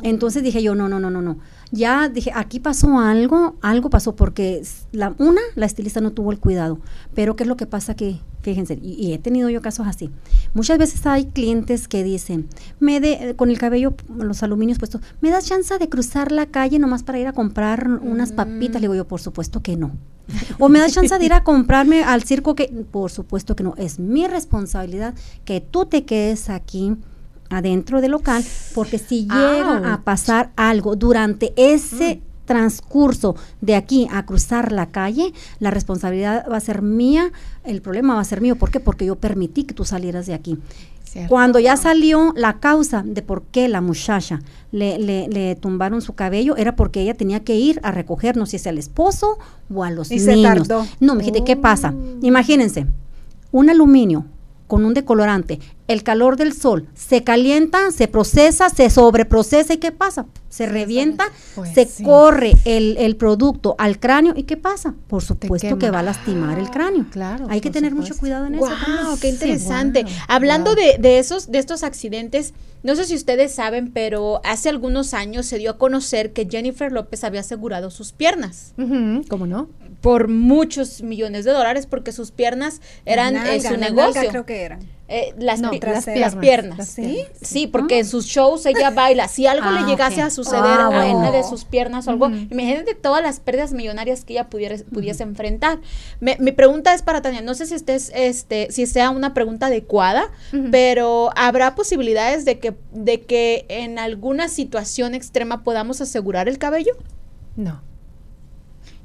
Entonces dije yo, no, no, no, no, no. Ya dije, aquí pasó algo, algo pasó porque la, una, la estilista no tuvo el cuidado. Pero ¿qué es lo que pasa que, fíjense, y, he tenido yo casos así. Muchas veces hay clientes que dicen, me de, con el cabello, los aluminios puestos, ¿me das chance de cruzar la calle nomás para ir a comprar unas papitas? Le digo yo, por supuesto que no. O me das chance de ir a comprarme al circo que, por supuesto que no. Es mi responsabilidad que tú te quedes aquí adentro del local, porque si llega a pasar algo durante ese transcurso de aquí a cruzar la calle, la responsabilidad va a ser mía, el problema va a ser mío. ¿Por qué? Porque yo permití que tú salieras de aquí. Cierto. Cuando ya salió la causa de por qué la muchacha le, le- le tumbaron su cabello, era porque ella tenía que ir a recoger, no sé si al esposo o a los Y se niños. tardó. No, me dijiste, ¿qué pasa? Imagínense, un aluminio con un decolorante el calor del sol, se calienta, se procesa, se sobreprocesa y ¿qué pasa? Se revienta, Pues se sí. corre el, el producto al cráneo y ¿qué pasa? Por supuesto que va a lastimar el cráneo. Claro, Hay que tener mucho cuidado en eso. Wow, qué Sí. interesante. Hablando wow. de, de esos, de estos accidentes, no sé si ustedes saben, pero hace algunos años se dio a conocer que Jennifer López había asegurado sus piernas ¿Cómo no? por muchos millones de dólares porque sus piernas eran Nalga, eh, su negocio. creo que eran. Eh, las, No, pi- las las piernas, las ¿Sí? piernas, Sí, porque en sus shows ella baila. Si algo Ah, le llegase ok. a suceder Ah, a bueno. una de sus piernas o algo, Ujú. imagínate todas las pérdidas millonarias que ella pudiera, pudiese enfrentar. Me- mi pregunta es para Tania, no sé si estés, este, si sea una pregunta adecuada, pero ¿habrá posibilidades de que, de que en alguna situación extrema podamos asegurar el cabello? No.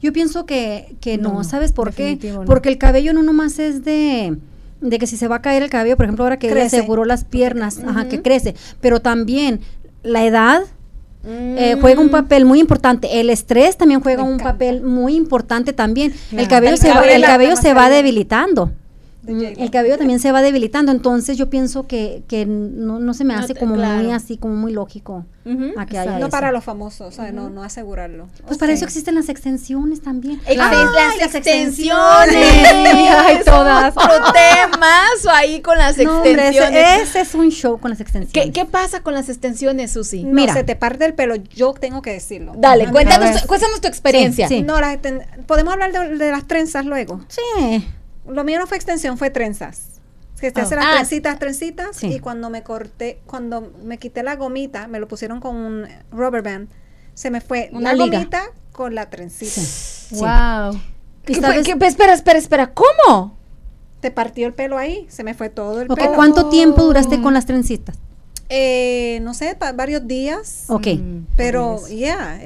Yo pienso que, que no, No, ¿sabes por qué? no. Porque el cabello no nomás es de de que si se va a caer el cabello, por ejemplo, ahora que Crece. aseguró las piernas, ajá, que crece, pero también la edad eh, Mm. juega un papel muy importante. El estrés también juega un papel muy importante también. El cabello El se va, el cabello se va debilitando. De Mm. El cabello también se va debilitando, entonces yo pienso que, que no, no se me No hace te- como muy así, como muy lógico a que haya. No eso. para los famosos, ¿sabes? no, no asegurarlo. Pues para eso existen las extensiones también. Ex- Ay, las extensiones. Ay, todas. Otro temazo ahí con las No, hombre, ese- extensiones. ese, es un show con las extensiones. ¿Qué, qué pasa con las extensiones, Susi? No, Mira. se te parte el pelo, yo tengo que decirlo. Dale, cuéntanos, cuéntanos tu experiencia. Sí, sí. No, las podemos hablar de, de las trenzas luego. Sí. Lo mío no fue extensión, fue trenzas. Que te Oh. hacen las Ah. trencitas, trencitas. Sí. Y cuando me corté, cuando me quité la gomita, me lo pusieron con un rubber band. Se me fue Una la liga. gomita con la trencita. Sí. Wow. ¿Qué ¿Y fue- sabes- qué- espera, espera, espera, ¿cómo? Te partió el pelo ahí, se me fue todo el Ok, pelo. ¿Cuánto tiempo duraste con las trencitas? Eh, no sé, varios días. Ok. Mm, Pero, por eso. ya,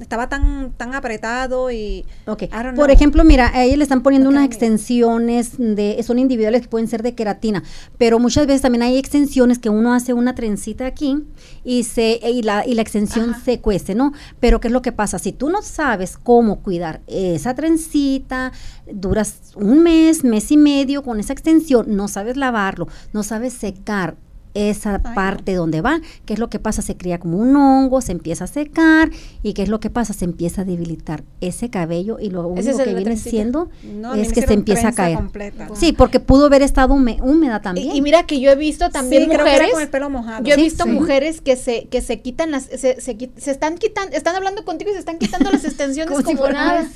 estaba tan, tan apretado y... Ok. Por ejemplo, mira, a ella le están poniendo unas extensiones de, son individuales que pueden ser de queratina, pero muchas veces también hay extensiones que uno hace una trencita aquí y se y la y la extensión se cuece, ¿no? Pero qué es lo que pasa si tú no sabes cómo cuidar esa trencita, duras un mes, mes y medio con esa extensión, no sabes lavarlo, no sabes secar esa no. parte donde va, ¿qué es lo que pasa? Se cría como un hongo, se empieza a secar y ¿qué es lo que pasa? Se empieza a debilitar ese cabello y lo único que viene trencita. siendo No, es que se empieza a caer. completa. Sí, porque pudo haber estado húme- húmeda también. Y, y mira que yo he visto también Sí, mujeres. con el pelo mojado. Yo he Sí, visto sí. mujeres que se, que se quitan las, se, se, se están quitando, están hablando contigo y se están quitando las extensiones Como como, si fuera- nada.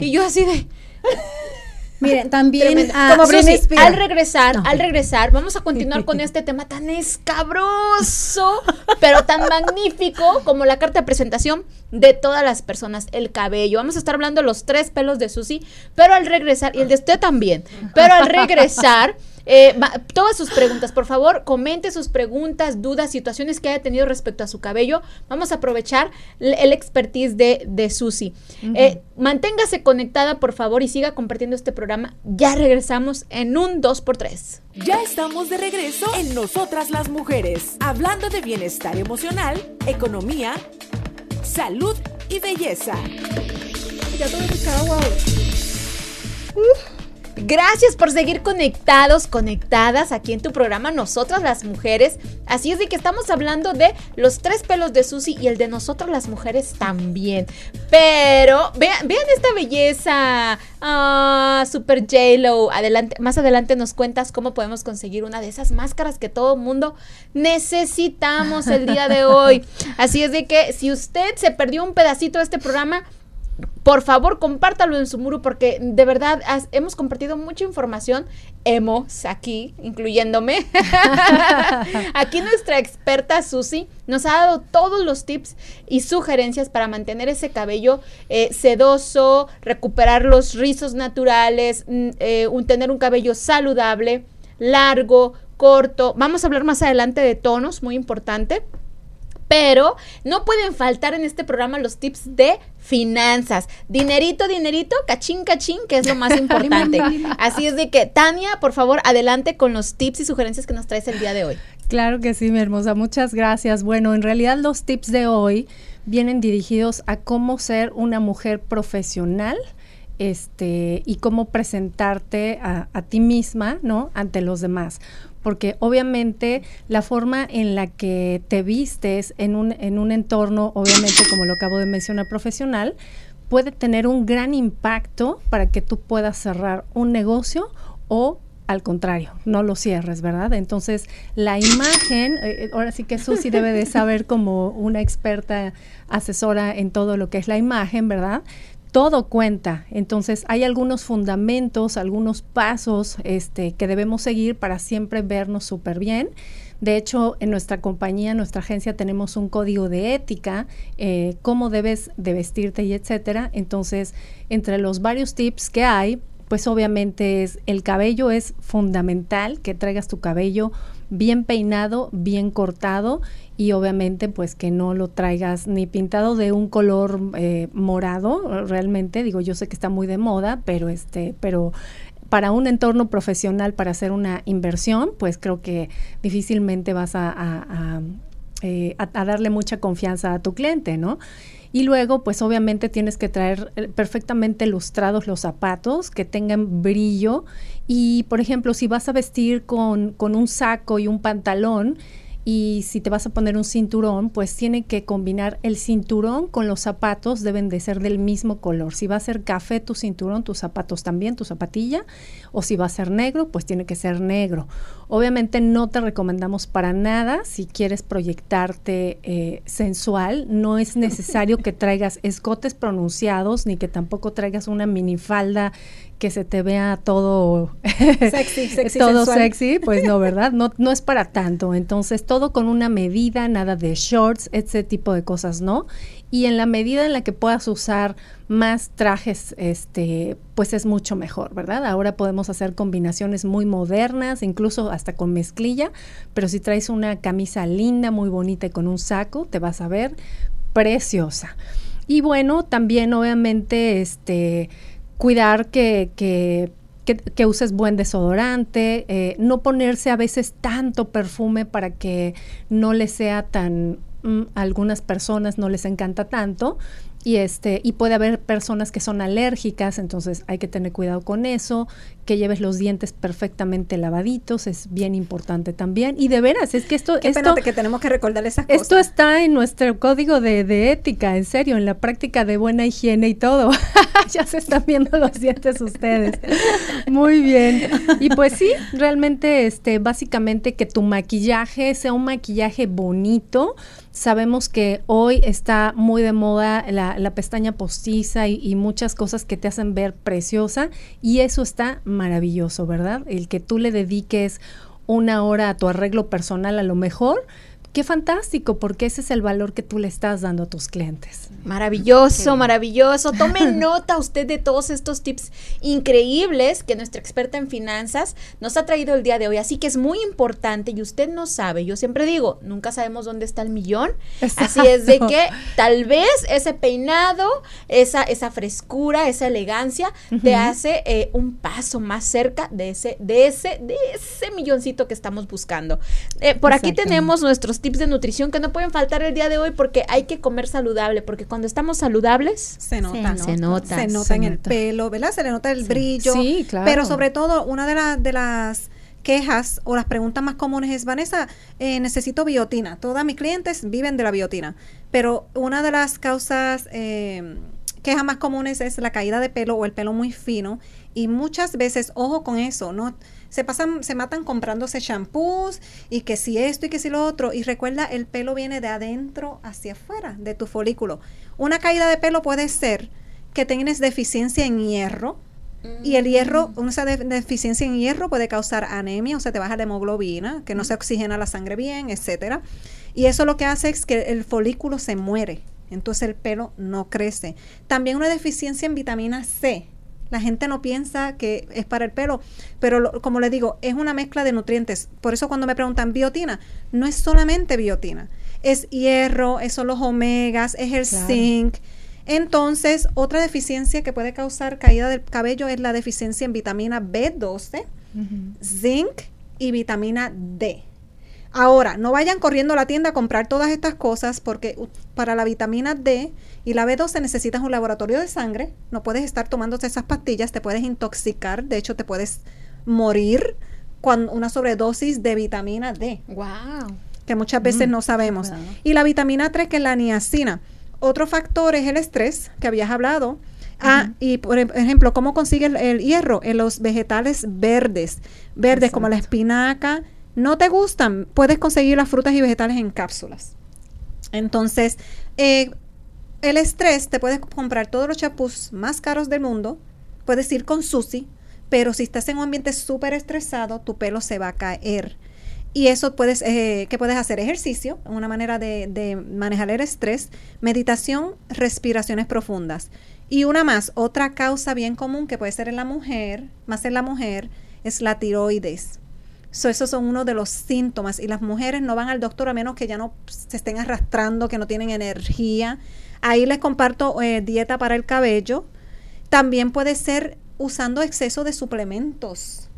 Y yo así de, Miren, también ah, Como Susi, al regresar, al regresar, vamos a continuar con este tema tan escabroso, pero tan magnífico como la carta de presentación de todas las personas, el cabello. Vamos a estar hablando de los tres pelos de Susi, pero al regresar, y el de usted también, pero al regresar, eh, va- todas sus preguntas, por favor, comente sus preguntas, dudas, situaciones que haya tenido respecto a su cabello. Vamos a aprovechar el expertise de, de Susi. Eh, manténgase conectada, por favor, y siga compartiendo este programa. Ya regresamos en un 2x3. Ya estamos de regreso en Nosotras las Mujeres, hablando de bienestar emocional, economía, salud y belleza. Gracias por seguir conectados, conectadas aquí en tu programa Nosotras las Mujeres. Así es de que estamos hablando de los tres pelos de Susi y el de nosotras las mujeres también. Pero vean, vean esta belleza. Ah, Super J-Lo. Adelante, más adelante nos cuentas cómo podemos conseguir una de esas máscaras que todo mundo necesitamos el día de hoy. Así es de que si usted se perdió un pedacito de este programa, por favor, compártalo en su muro porque de verdad hemos compartido mucha información. Hemos aquí, incluyéndome. aquí nuestra experta Susi nos ha dado todos los tips y sugerencias para mantener ese cabello eh, sedoso, recuperar los rizos naturales, mm, eh, tener un cabello saludable, largo, corto. Vamos a hablar más adelante de tonos, muy importante. Pero no pueden faltar en este programa los tips de finanzas. Dinerito, dinerito, cachín, cachín, que es lo más importante. Así es de que, Tania, por favor, adelante con los tips y sugerencias que nos traes el día de hoy. Claro que sí, mi hermosa. Muchas gracias. Bueno, en realidad los tips de hoy vienen dirigidos a cómo ser una mujer profesional este, y cómo presentarte a, a ti misma, ¿no? Ante los demás porque obviamente la forma en la que te vistes en un, en un entorno, obviamente como lo acabo de mencionar, profesional, puede tener un gran impacto para que tú puedas cerrar un negocio o al contrario, no lo cierres, ¿verdad? Entonces, la imagen, eh, ahora sí que Susi debe de saber como una experta asesora en todo lo que es la imagen, ¿verdad? Todo cuenta. Entonces, hay algunos fundamentos, algunos pasos este, que debemos seguir para siempre vernos súper bien. De hecho, en nuestra compañía, en nuestra agencia, tenemos un código de ética, eh, cómo debes de vestirte y etcétera. Entonces, entre los varios tips que hay, pues obviamente es el cabello es fundamental, que traigas tu cabello bien peinado, bien cortado y obviamente pues que no lo traigas ni pintado de un color eh, morado realmente. Digo yo sé que está muy de moda pero este pero para un entorno profesional para hacer una inversión pues creo que difícilmente vas a, a, eh, darle mucha confianza a tu cliente no y luego, pues obviamente tienes que traer eh, perfectamente ilustrados los zapatos, que tengan brillo. Y, por ejemplo, si vas a vestir con, con un saco y un pantalón, y si te vas a poner un cinturón, pues tiene que combinar el cinturón con los zapatos, deben de ser del mismo color. Si va a ser café tu cinturón, tus zapatos también, tu zapatilla, o si va a ser negro, pues tiene que ser negro. Obviamente no te recomendamos para nada si quieres proyectarte eh, sensual, no es necesario que traigas escotes pronunciados ni que tampoco traigas una minifalda que se te vea todo sexy, sexy todo sexy, pues no, ¿verdad? No, no es para tanto. Entonces, todo con una medida, nada de shorts, ese tipo de cosas, ¿no? Y en la medida en la que puedas usar más trajes, este, pues es mucho mejor, ¿verdad? Ahora podemos hacer combinaciones muy modernas, incluso hasta con mezclilla, pero si traes una camisa linda, muy bonita y con un saco, te vas a ver preciosa. Y bueno, también obviamente, este, cuidar que, que, que, uses buen desodorante, eh, no ponerse a veces tanto perfume para que no le sea tan, mm, algunas personas no les encanta tanto, y este y puede haber personas que son alérgicas entonces hay que tener cuidado con eso que lleves los dientes perfectamente lavaditos es bien importante también. Y de veras es que esto Qué esto que tenemos que recordar esas cosas. esto está en nuestro código de, de ética en serio en la práctica de buena higiene y todo. Ya se están viendo los dientes ustedes. Muy bien. Y pues sí realmente este básicamente que tu maquillaje sea un maquillaje bonito. Sabemos que hoy está muy de moda la, pestaña postiza y, y, muchas cosas que te hacen ver preciosa y eso está maravilloso, ¿verdad? El que tú le dediques una hora a tu arreglo personal a lo mejor Qué fantástico, porque ese es el valor que tú le estás dando a tus clientes. Maravilloso, maravilloso. Tome nota usted de todos estos tips increíbles que nuestra experta en finanzas nos ha traído el día de hoy. Así que es muy importante y usted no sabe. Yo siempre digo, nunca sabemos dónde está el millón. Así es de que tal vez ese peinado, esa, esa frescura, esa elegancia te hace eh, un paso más cerca de ese, de ese, de ese milloncito que estamos buscando. Eh, por aquí tenemos nuestros tips de nutrición que no pueden faltar el día de hoy porque hay que comer saludable, porque cuando estamos saludables se nota, se nota, se nota, en el pelo, ¿verdad? Se le nota el brillo. Sí, claro. Pero sobre todo, una de, las de las quejas o las preguntas más comunes es, Vanessa, eh, necesito biotina. Todas mis clientes viven de la biotina, pero una de las causas, eh, quejas más comunes es la caída de pelo o el pelo muy fino y muchas veces, ojo con eso, ¿no? Se pasan, se matan comprándose shampoos y que si esto y que si lo otro. Y recuerda, el pelo viene de adentro hacia afuera, de tu folículo. Una caída de pelo puede ser que tienes deficiencia en hierro. Y el hierro, mm. una deficiencia en hierro puede causar anemia, o sea, te baja la hemoglobina, que no se oxigena la sangre bien, etcétera. Y eso lo que hace es que el folículo se muere, entonces el pelo no crece. También una deficiencia en vitamina C, la gente no piensa que es para el pelo, pero como le digo, es una mezcla de nutrientes. Por eso cuando me preguntan biotina, no es solamente biotina, es hierro, son los omegas, es el zinc. Entonces, otra deficiencia que puede causar caída del cabello es la deficiencia en vitamina B12, zinc y vitamina D. Ahora, no vayan corriendo a la tienda a comprar todas estas cosas porque para la vitamina D y la B12 necesitas un laboratorio de sangre. No puedes estar tomándote esas pastillas, te puedes intoxicar, de hecho te puedes morir con una sobredosis de vitamina D Wow. que muchas veces no sabemos. Y la vitamina 3, que es la niacina. Otro factor es el estrés, que habías hablado. Ah, y por em- ejemplo, ¿cómo consigue el, el hierro? En los vegetales verdes. Verdes como la espinaca. ¿No te gustan? Puedes conseguir las frutas y vegetales en cápsulas. Entonces, eh, el estrés, te puedes comprar todos los chapús más caros del mundo. Puedes ir con Susi, pero si estás en un ambiente súper estresado, tu pelo se va a caer. Y eso puedes, eh, ¿qué puedes hacer? Ejercicio, una manera de, de manejar el estrés, meditación, respiraciones profundas. Y una más, otra causa bien común que puede ser en la mujer, más en la mujer, es la tiroides. So, esos son uno de los síntomas. Y las mujeres no van al doctor a menos que ya no se estén arrastrando, que no tienen energía. Ahí les comparto eh, dieta para el cabello. También puede ser usando exceso de suplementos.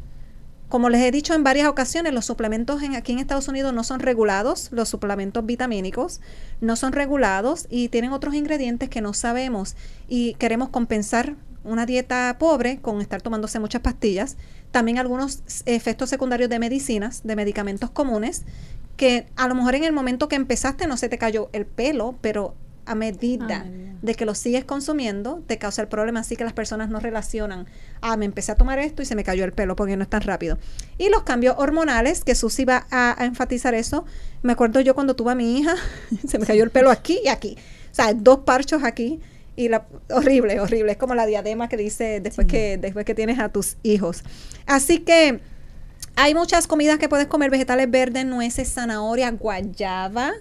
Como les he dicho en varias ocasiones, los suplementos en, aquí en Estados Unidos no son regulados, los suplementos vitamínicos no son regulados y tienen otros ingredientes que no sabemos y queremos compensar una dieta pobre con estar tomándose muchas pastillas, también algunos efectos secundarios de medicinas, de medicamentos comunes, que a lo mejor en el momento que empezaste no se te cayó el pelo, pero a medida A medida. de que lo sigues consumiendo, te causa el problema, así que las personas no relacionan, ah, me empecé a tomar esto y se me cayó el pelo porque no es tan rápido. Y los cambios hormonales, que Susi va a, a enfatizar eso, me acuerdo yo cuando tuve a mi hija, se me cayó el pelo aquí y aquí, o sea, dos parchos aquí. Y la, horrible, horrible. Es como la diadema que dice después, que, después que tienes a tus hijos. Así que hay muchas comidas que puedes comer, vegetales verdes, nueces, zanahoria, guayaba,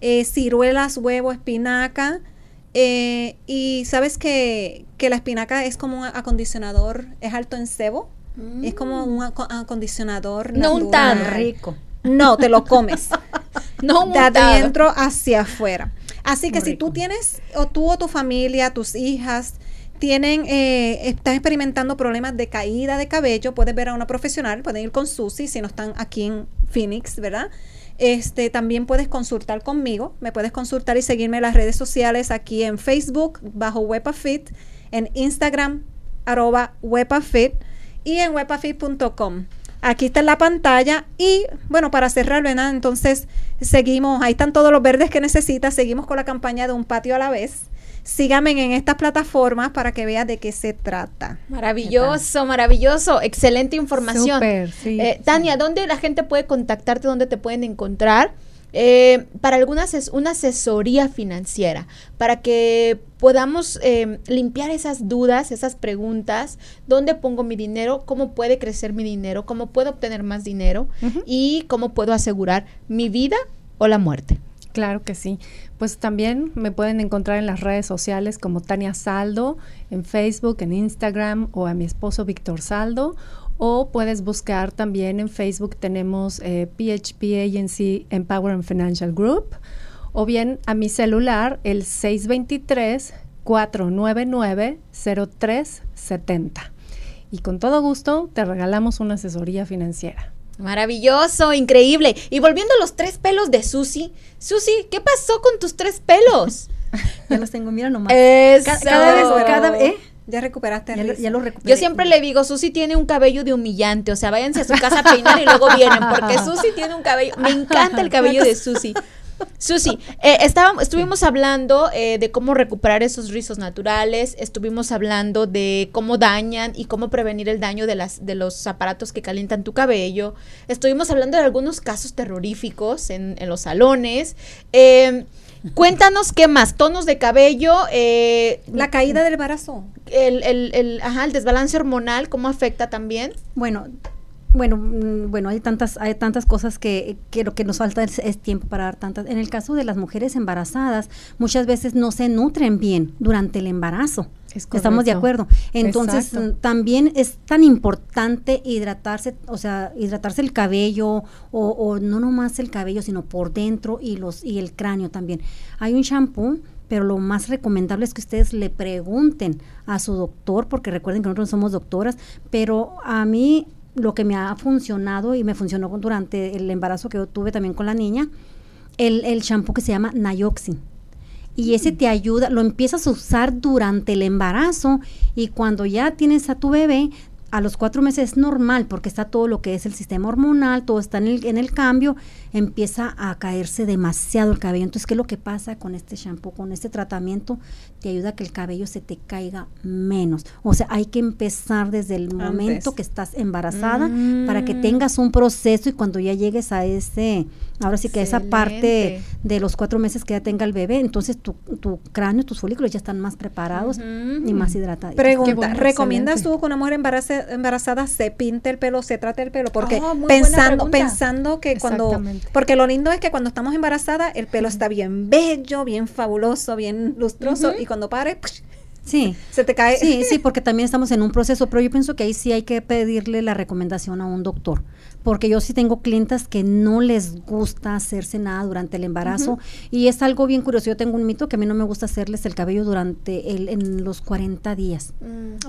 eh, ciruelas, huevo, espinaca. eh, y sabes que, que la espinaca es como un acondicionador, es alto en sebo. Es como un aco- acondicionador No un tan rico. No, te lo comes. No de untado. adentro hacia afuera. Así que Muy si tú tienes, o tú o tu familia, tus hijas, tienen, eh, están experimentando problemas de caída de cabello, puedes ver a una profesional, pueden ir con Susi si no están aquí en Phoenix, ¿verdad? Este, también puedes consultar conmigo, me puedes consultar y seguirme en las redes sociales aquí en Facebook bajo WepaFit, en Instagram arroba WepaFit y en wepafit.com. Aquí está en la pantalla y bueno, para cerrar, ¿verdad? Entonces seguimos, ahí están todos los verdes que necesitas, seguimos con la campaña de un patio a la vez. Síganme en estas plataformas para que veas de qué se trata. Maravilloso, maravilloso. Excelente información. Súper, sí, Eh, sí. Tania, ¿dónde la gente puede contactarte? ¿Dónde te pueden encontrar? Eh, para algunas es una asesoría financiera, para que podamos eh, limpiar esas dudas, esas preguntas, dónde pongo mi dinero, cómo puede crecer mi dinero, cómo puedo obtener más dinero y cómo puedo asegurar mi vida o la muerte. Claro que sí. Pues también me pueden encontrar en las redes sociales como Tania Saldo, en Facebook, en Instagram o a mi esposo Víctor Saldo. O puedes buscar también en Facebook, tenemos eh, PHP Agency Empower and Financial Group. O bien a mi celular, el 623-499-0370. Y con todo gusto te regalamos una asesoría financiera. Maravilloso, increíble. Y volviendo a los tres pelos de Susi, Susi, ¿qué pasó con tus tres pelos? Ya los tengo, mira nomás. Eso. Ca- cada vez, cada ¿eh? Ya recuperaste Ya, el lo- rizo. ya lo recuperé. Yo siempre le digo, Susi tiene un cabello de humillante, o sea, váyanse a su casa a peinar y luego vienen, porque Susi tiene un cabello, me encanta el cabello de Susi. Susi, eh, estábamos, estuvimos hablando eh, de cómo recuperar esos rizos naturales, estuvimos hablando de cómo dañan y cómo prevenir el daño de, las, de los aparatos que calientan tu cabello, estuvimos hablando de algunos casos terroríficos en, en los salones. Eh, cuéntanos qué más, tonos de cabello, eh, La caída del embarazo. el, el, el, ajá, el desbalance hormonal, ¿cómo afecta también? Bueno, bueno, mm, bueno, hay tantas, hay tantas cosas que, que lo que nos falta es, es tiempo para dar tantas. En el caso de las mujeres embarazadas, muchas veces no se nutren bien durante el embarazo. Es Estamos de acuerdo. Entonces, Exacto. mm, también es tan importante hidratarse, o sea, hidratarse el cabello, o, o no nomás el cabello, sino por dentro y los y el cráneo también. Hay un shampoo pero lo más recomendable es que ustedes le pregunten a su doctor, porque recuerden que nosotros somos doctoras, pero a mí lo que me ha funcionado y me funcionó durante el embarazo que yo tuve también con la niña, el, el shampoo que se llama Nioxin. Y ese te ayuda, lo empiezas a usar durante el embarazo y cuando ya tienes a tu bebé, a los cuatro meses es normal porque está todo lo que es el sistema hormonal, todo está en el, en el cambio, empieza a caerse demasiado el cabello. Entonces, ¿qué es lo que pasa con este shampoo, con este tratamiento? Te ayuda a que el cabello se te caiga menos. O sea, hay que empezar desde el momento que estás embarazada para que tengas un proceso y cuando ya llegues a ese, ahora sí que a esa parte Excelente. de los cuatro meses que ya tenga el bebé, entonces tu, tu cráneo, tus folículos ya están más preparados y más hidratados. Pregunta, bueno, ¿recomiendas excelente. tú que una mujer embaraza- embarazada se pinte el pelo, se trate el pelo? Porque Oh, buena pensando, pensando que cuando, Porque lo lindo es que cuando estamos embarazadas el pelo está bien bello, bien fabuloso, bien lustroso y cuando pare ¡push! Sí. se te cae. Sí, sí, porque también estamos en un proceso, pero yo pienso que ahí sí hay que pedirle la recomendación a un doctor, porque yo sí tengo clientas que no les gusta hacerse nada durante el embarazo y es algo bien curioso. Yo tengo un mito que a mí no me gusta hacerles el cabello durante el, en los 40 días.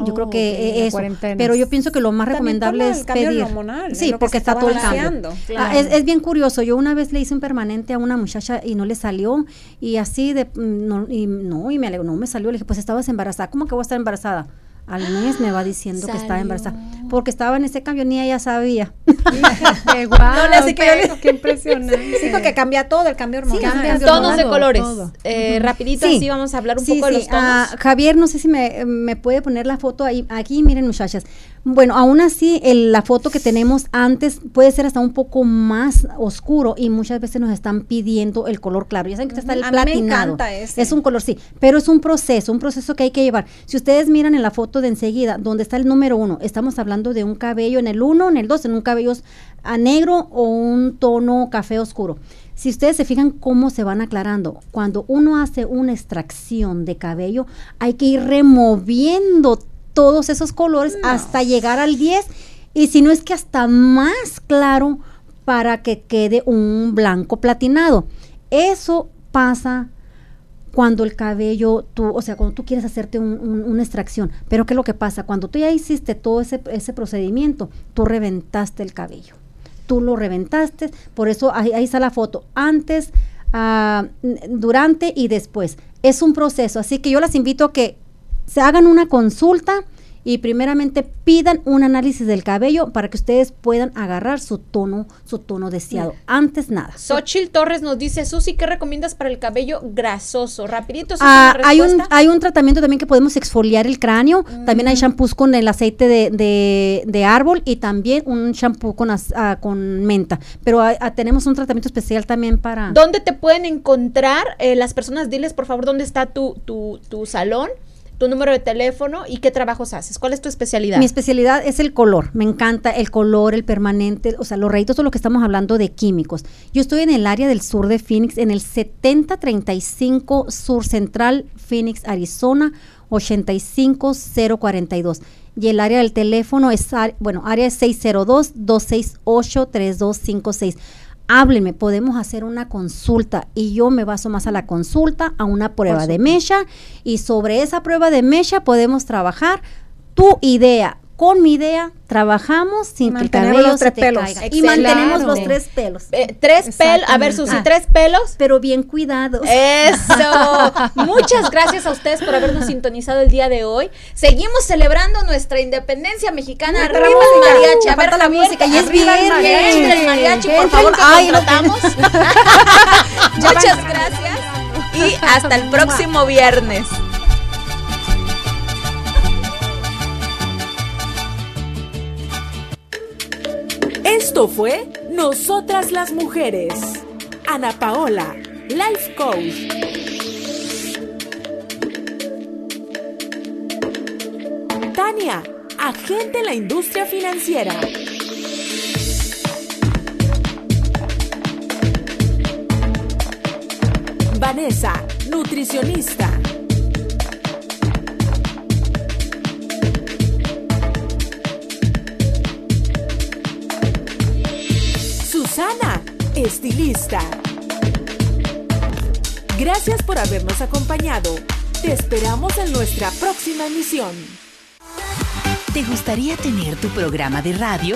Yo creo Oh, que ok, eh, la eso, pero yo pienso que lo más recomendable es pedir. hormonal, sí, porque está está todo el cambio. Ah, es, es bien curioso. Yo una vez le hice un permanente a una muchacha y no le salió y así de mm, no y no y me alegro, no me salió. Le dije, "Pues estabas embarazada. ¿Cómo que voy a estar embarazada?" Al mes me va diciendo que estaba embarazada, porque estaba en ese cambio ni ella sabía. Guau, No le hace que qué impresionante. Sí, porque cambia todo el cambio hormonal. cambia Tonos todo, de colores. todo. Eh, Rapidito, Sí. así vamos a hablar un Sí, poco de sí. los tonos. Ah, Javier, no sé si me, me puede poner la foto ahí. Aquí, miren, muchachas. Bueno, aún así, el- la foto que tenemos antes puede ser hasta un poco más oscuro y muchas veces nos están pidiendo el color claro. Ya saben que está el A mí me platinado. encanta ese. Es un color, sí, pero es un proceso, un proceso que hay que llevar. Si ustedes miran en la foto de enseguida, donde está el número uno, estamos hablando de un cabello en el uno, en el dos, en un cabello a negro o un tono café oscuro. Si ustedes se fijan cómo se van aclarando, cuando uno hace una extracción de cabello, hay que ir removiendo todos esos colores hasta llegar al 10 y si no es que hasta más claro para que quede un blanco platinado. Eso pasa cuando el cabello, tú, o sea, cuando tú quieres hacerte un- un- una extracción. Pero ¿qué es lo que pasa? Cuando tú ya hiciste todo ese, ese procedimiento, tú reventaste el cabello. Tú lo reventaste, por eso ahí, está la foto. Antes, ah, durante y después. Es un proceso, así que yo las invito a que se hagan una consulta y primeramente pidan un análisis del cabello para que ustedes puedan agarrar su tono, su tono deseado. Antes nada. Xochitl Torres nos dice, Susi, ¿qué recomiendas para el cabello grasoso? Rapidito, Ah, hay, un, hay un tratamiento también que podemos exfoliar el cráneo. También hay shampoos con el aceite de, de- de árbol y también un shampoo con, az- ah, con menta. Pero ah, tenemos un tratamiento especial también para... ¿Dónde te pueden encontrar eh, las personas? Diles, por favor, dónde está tu, tu, tu salón, tu número de teléfono y qué trabajos haces. ¿Cuál es tu especialidad? Mi especialidad es el color. Me encanta el color, el permanente, o sea, los rayitos, todo lo que estamos hablando de químicos. Yo estoy en el área del sur de Phoenix, en el 7035 Sur Central, Phoenix, Arizona, 85042. Y el área del teléfono es, bueno, área es 602-268-3256. Háblenme, podemos hacer una consulta. Y yo me baso más a la consulta, a una prueba de mecha. Y sobre esa prueba de mecha podemos trabajar tu idea. Con mi idea trabajamos sin que el Mantenemos cabello los se tres te pelos. caiga. Y mantenemos los tres pelos. Eh, tres pelos, a ver. Susi, Ah. tres pelos. Pero bien cuidados. Eso. Muchas gracias a ustedes por habernos sintonizado el día de hoy. Seguimos celebrando nuestra independencia mexicana. Arriba el mariachi. A ver, la Javier, música, y es viernes. mariachi. Entra el mariachi, por favor, que ay, no, contratamos. Muchas gracias. Y hasta el próximo viernes. Esto fue Nosotras las Mujeres. Ana Paola, Life Coach. Tania, agente en la industria financiera. Vanessa, nutricionista. Susana, estilista. Gracias por habernos acompañado. Te esperamos en nuestra próxima emisión. ¿Te gustaría tener tu programa de radio?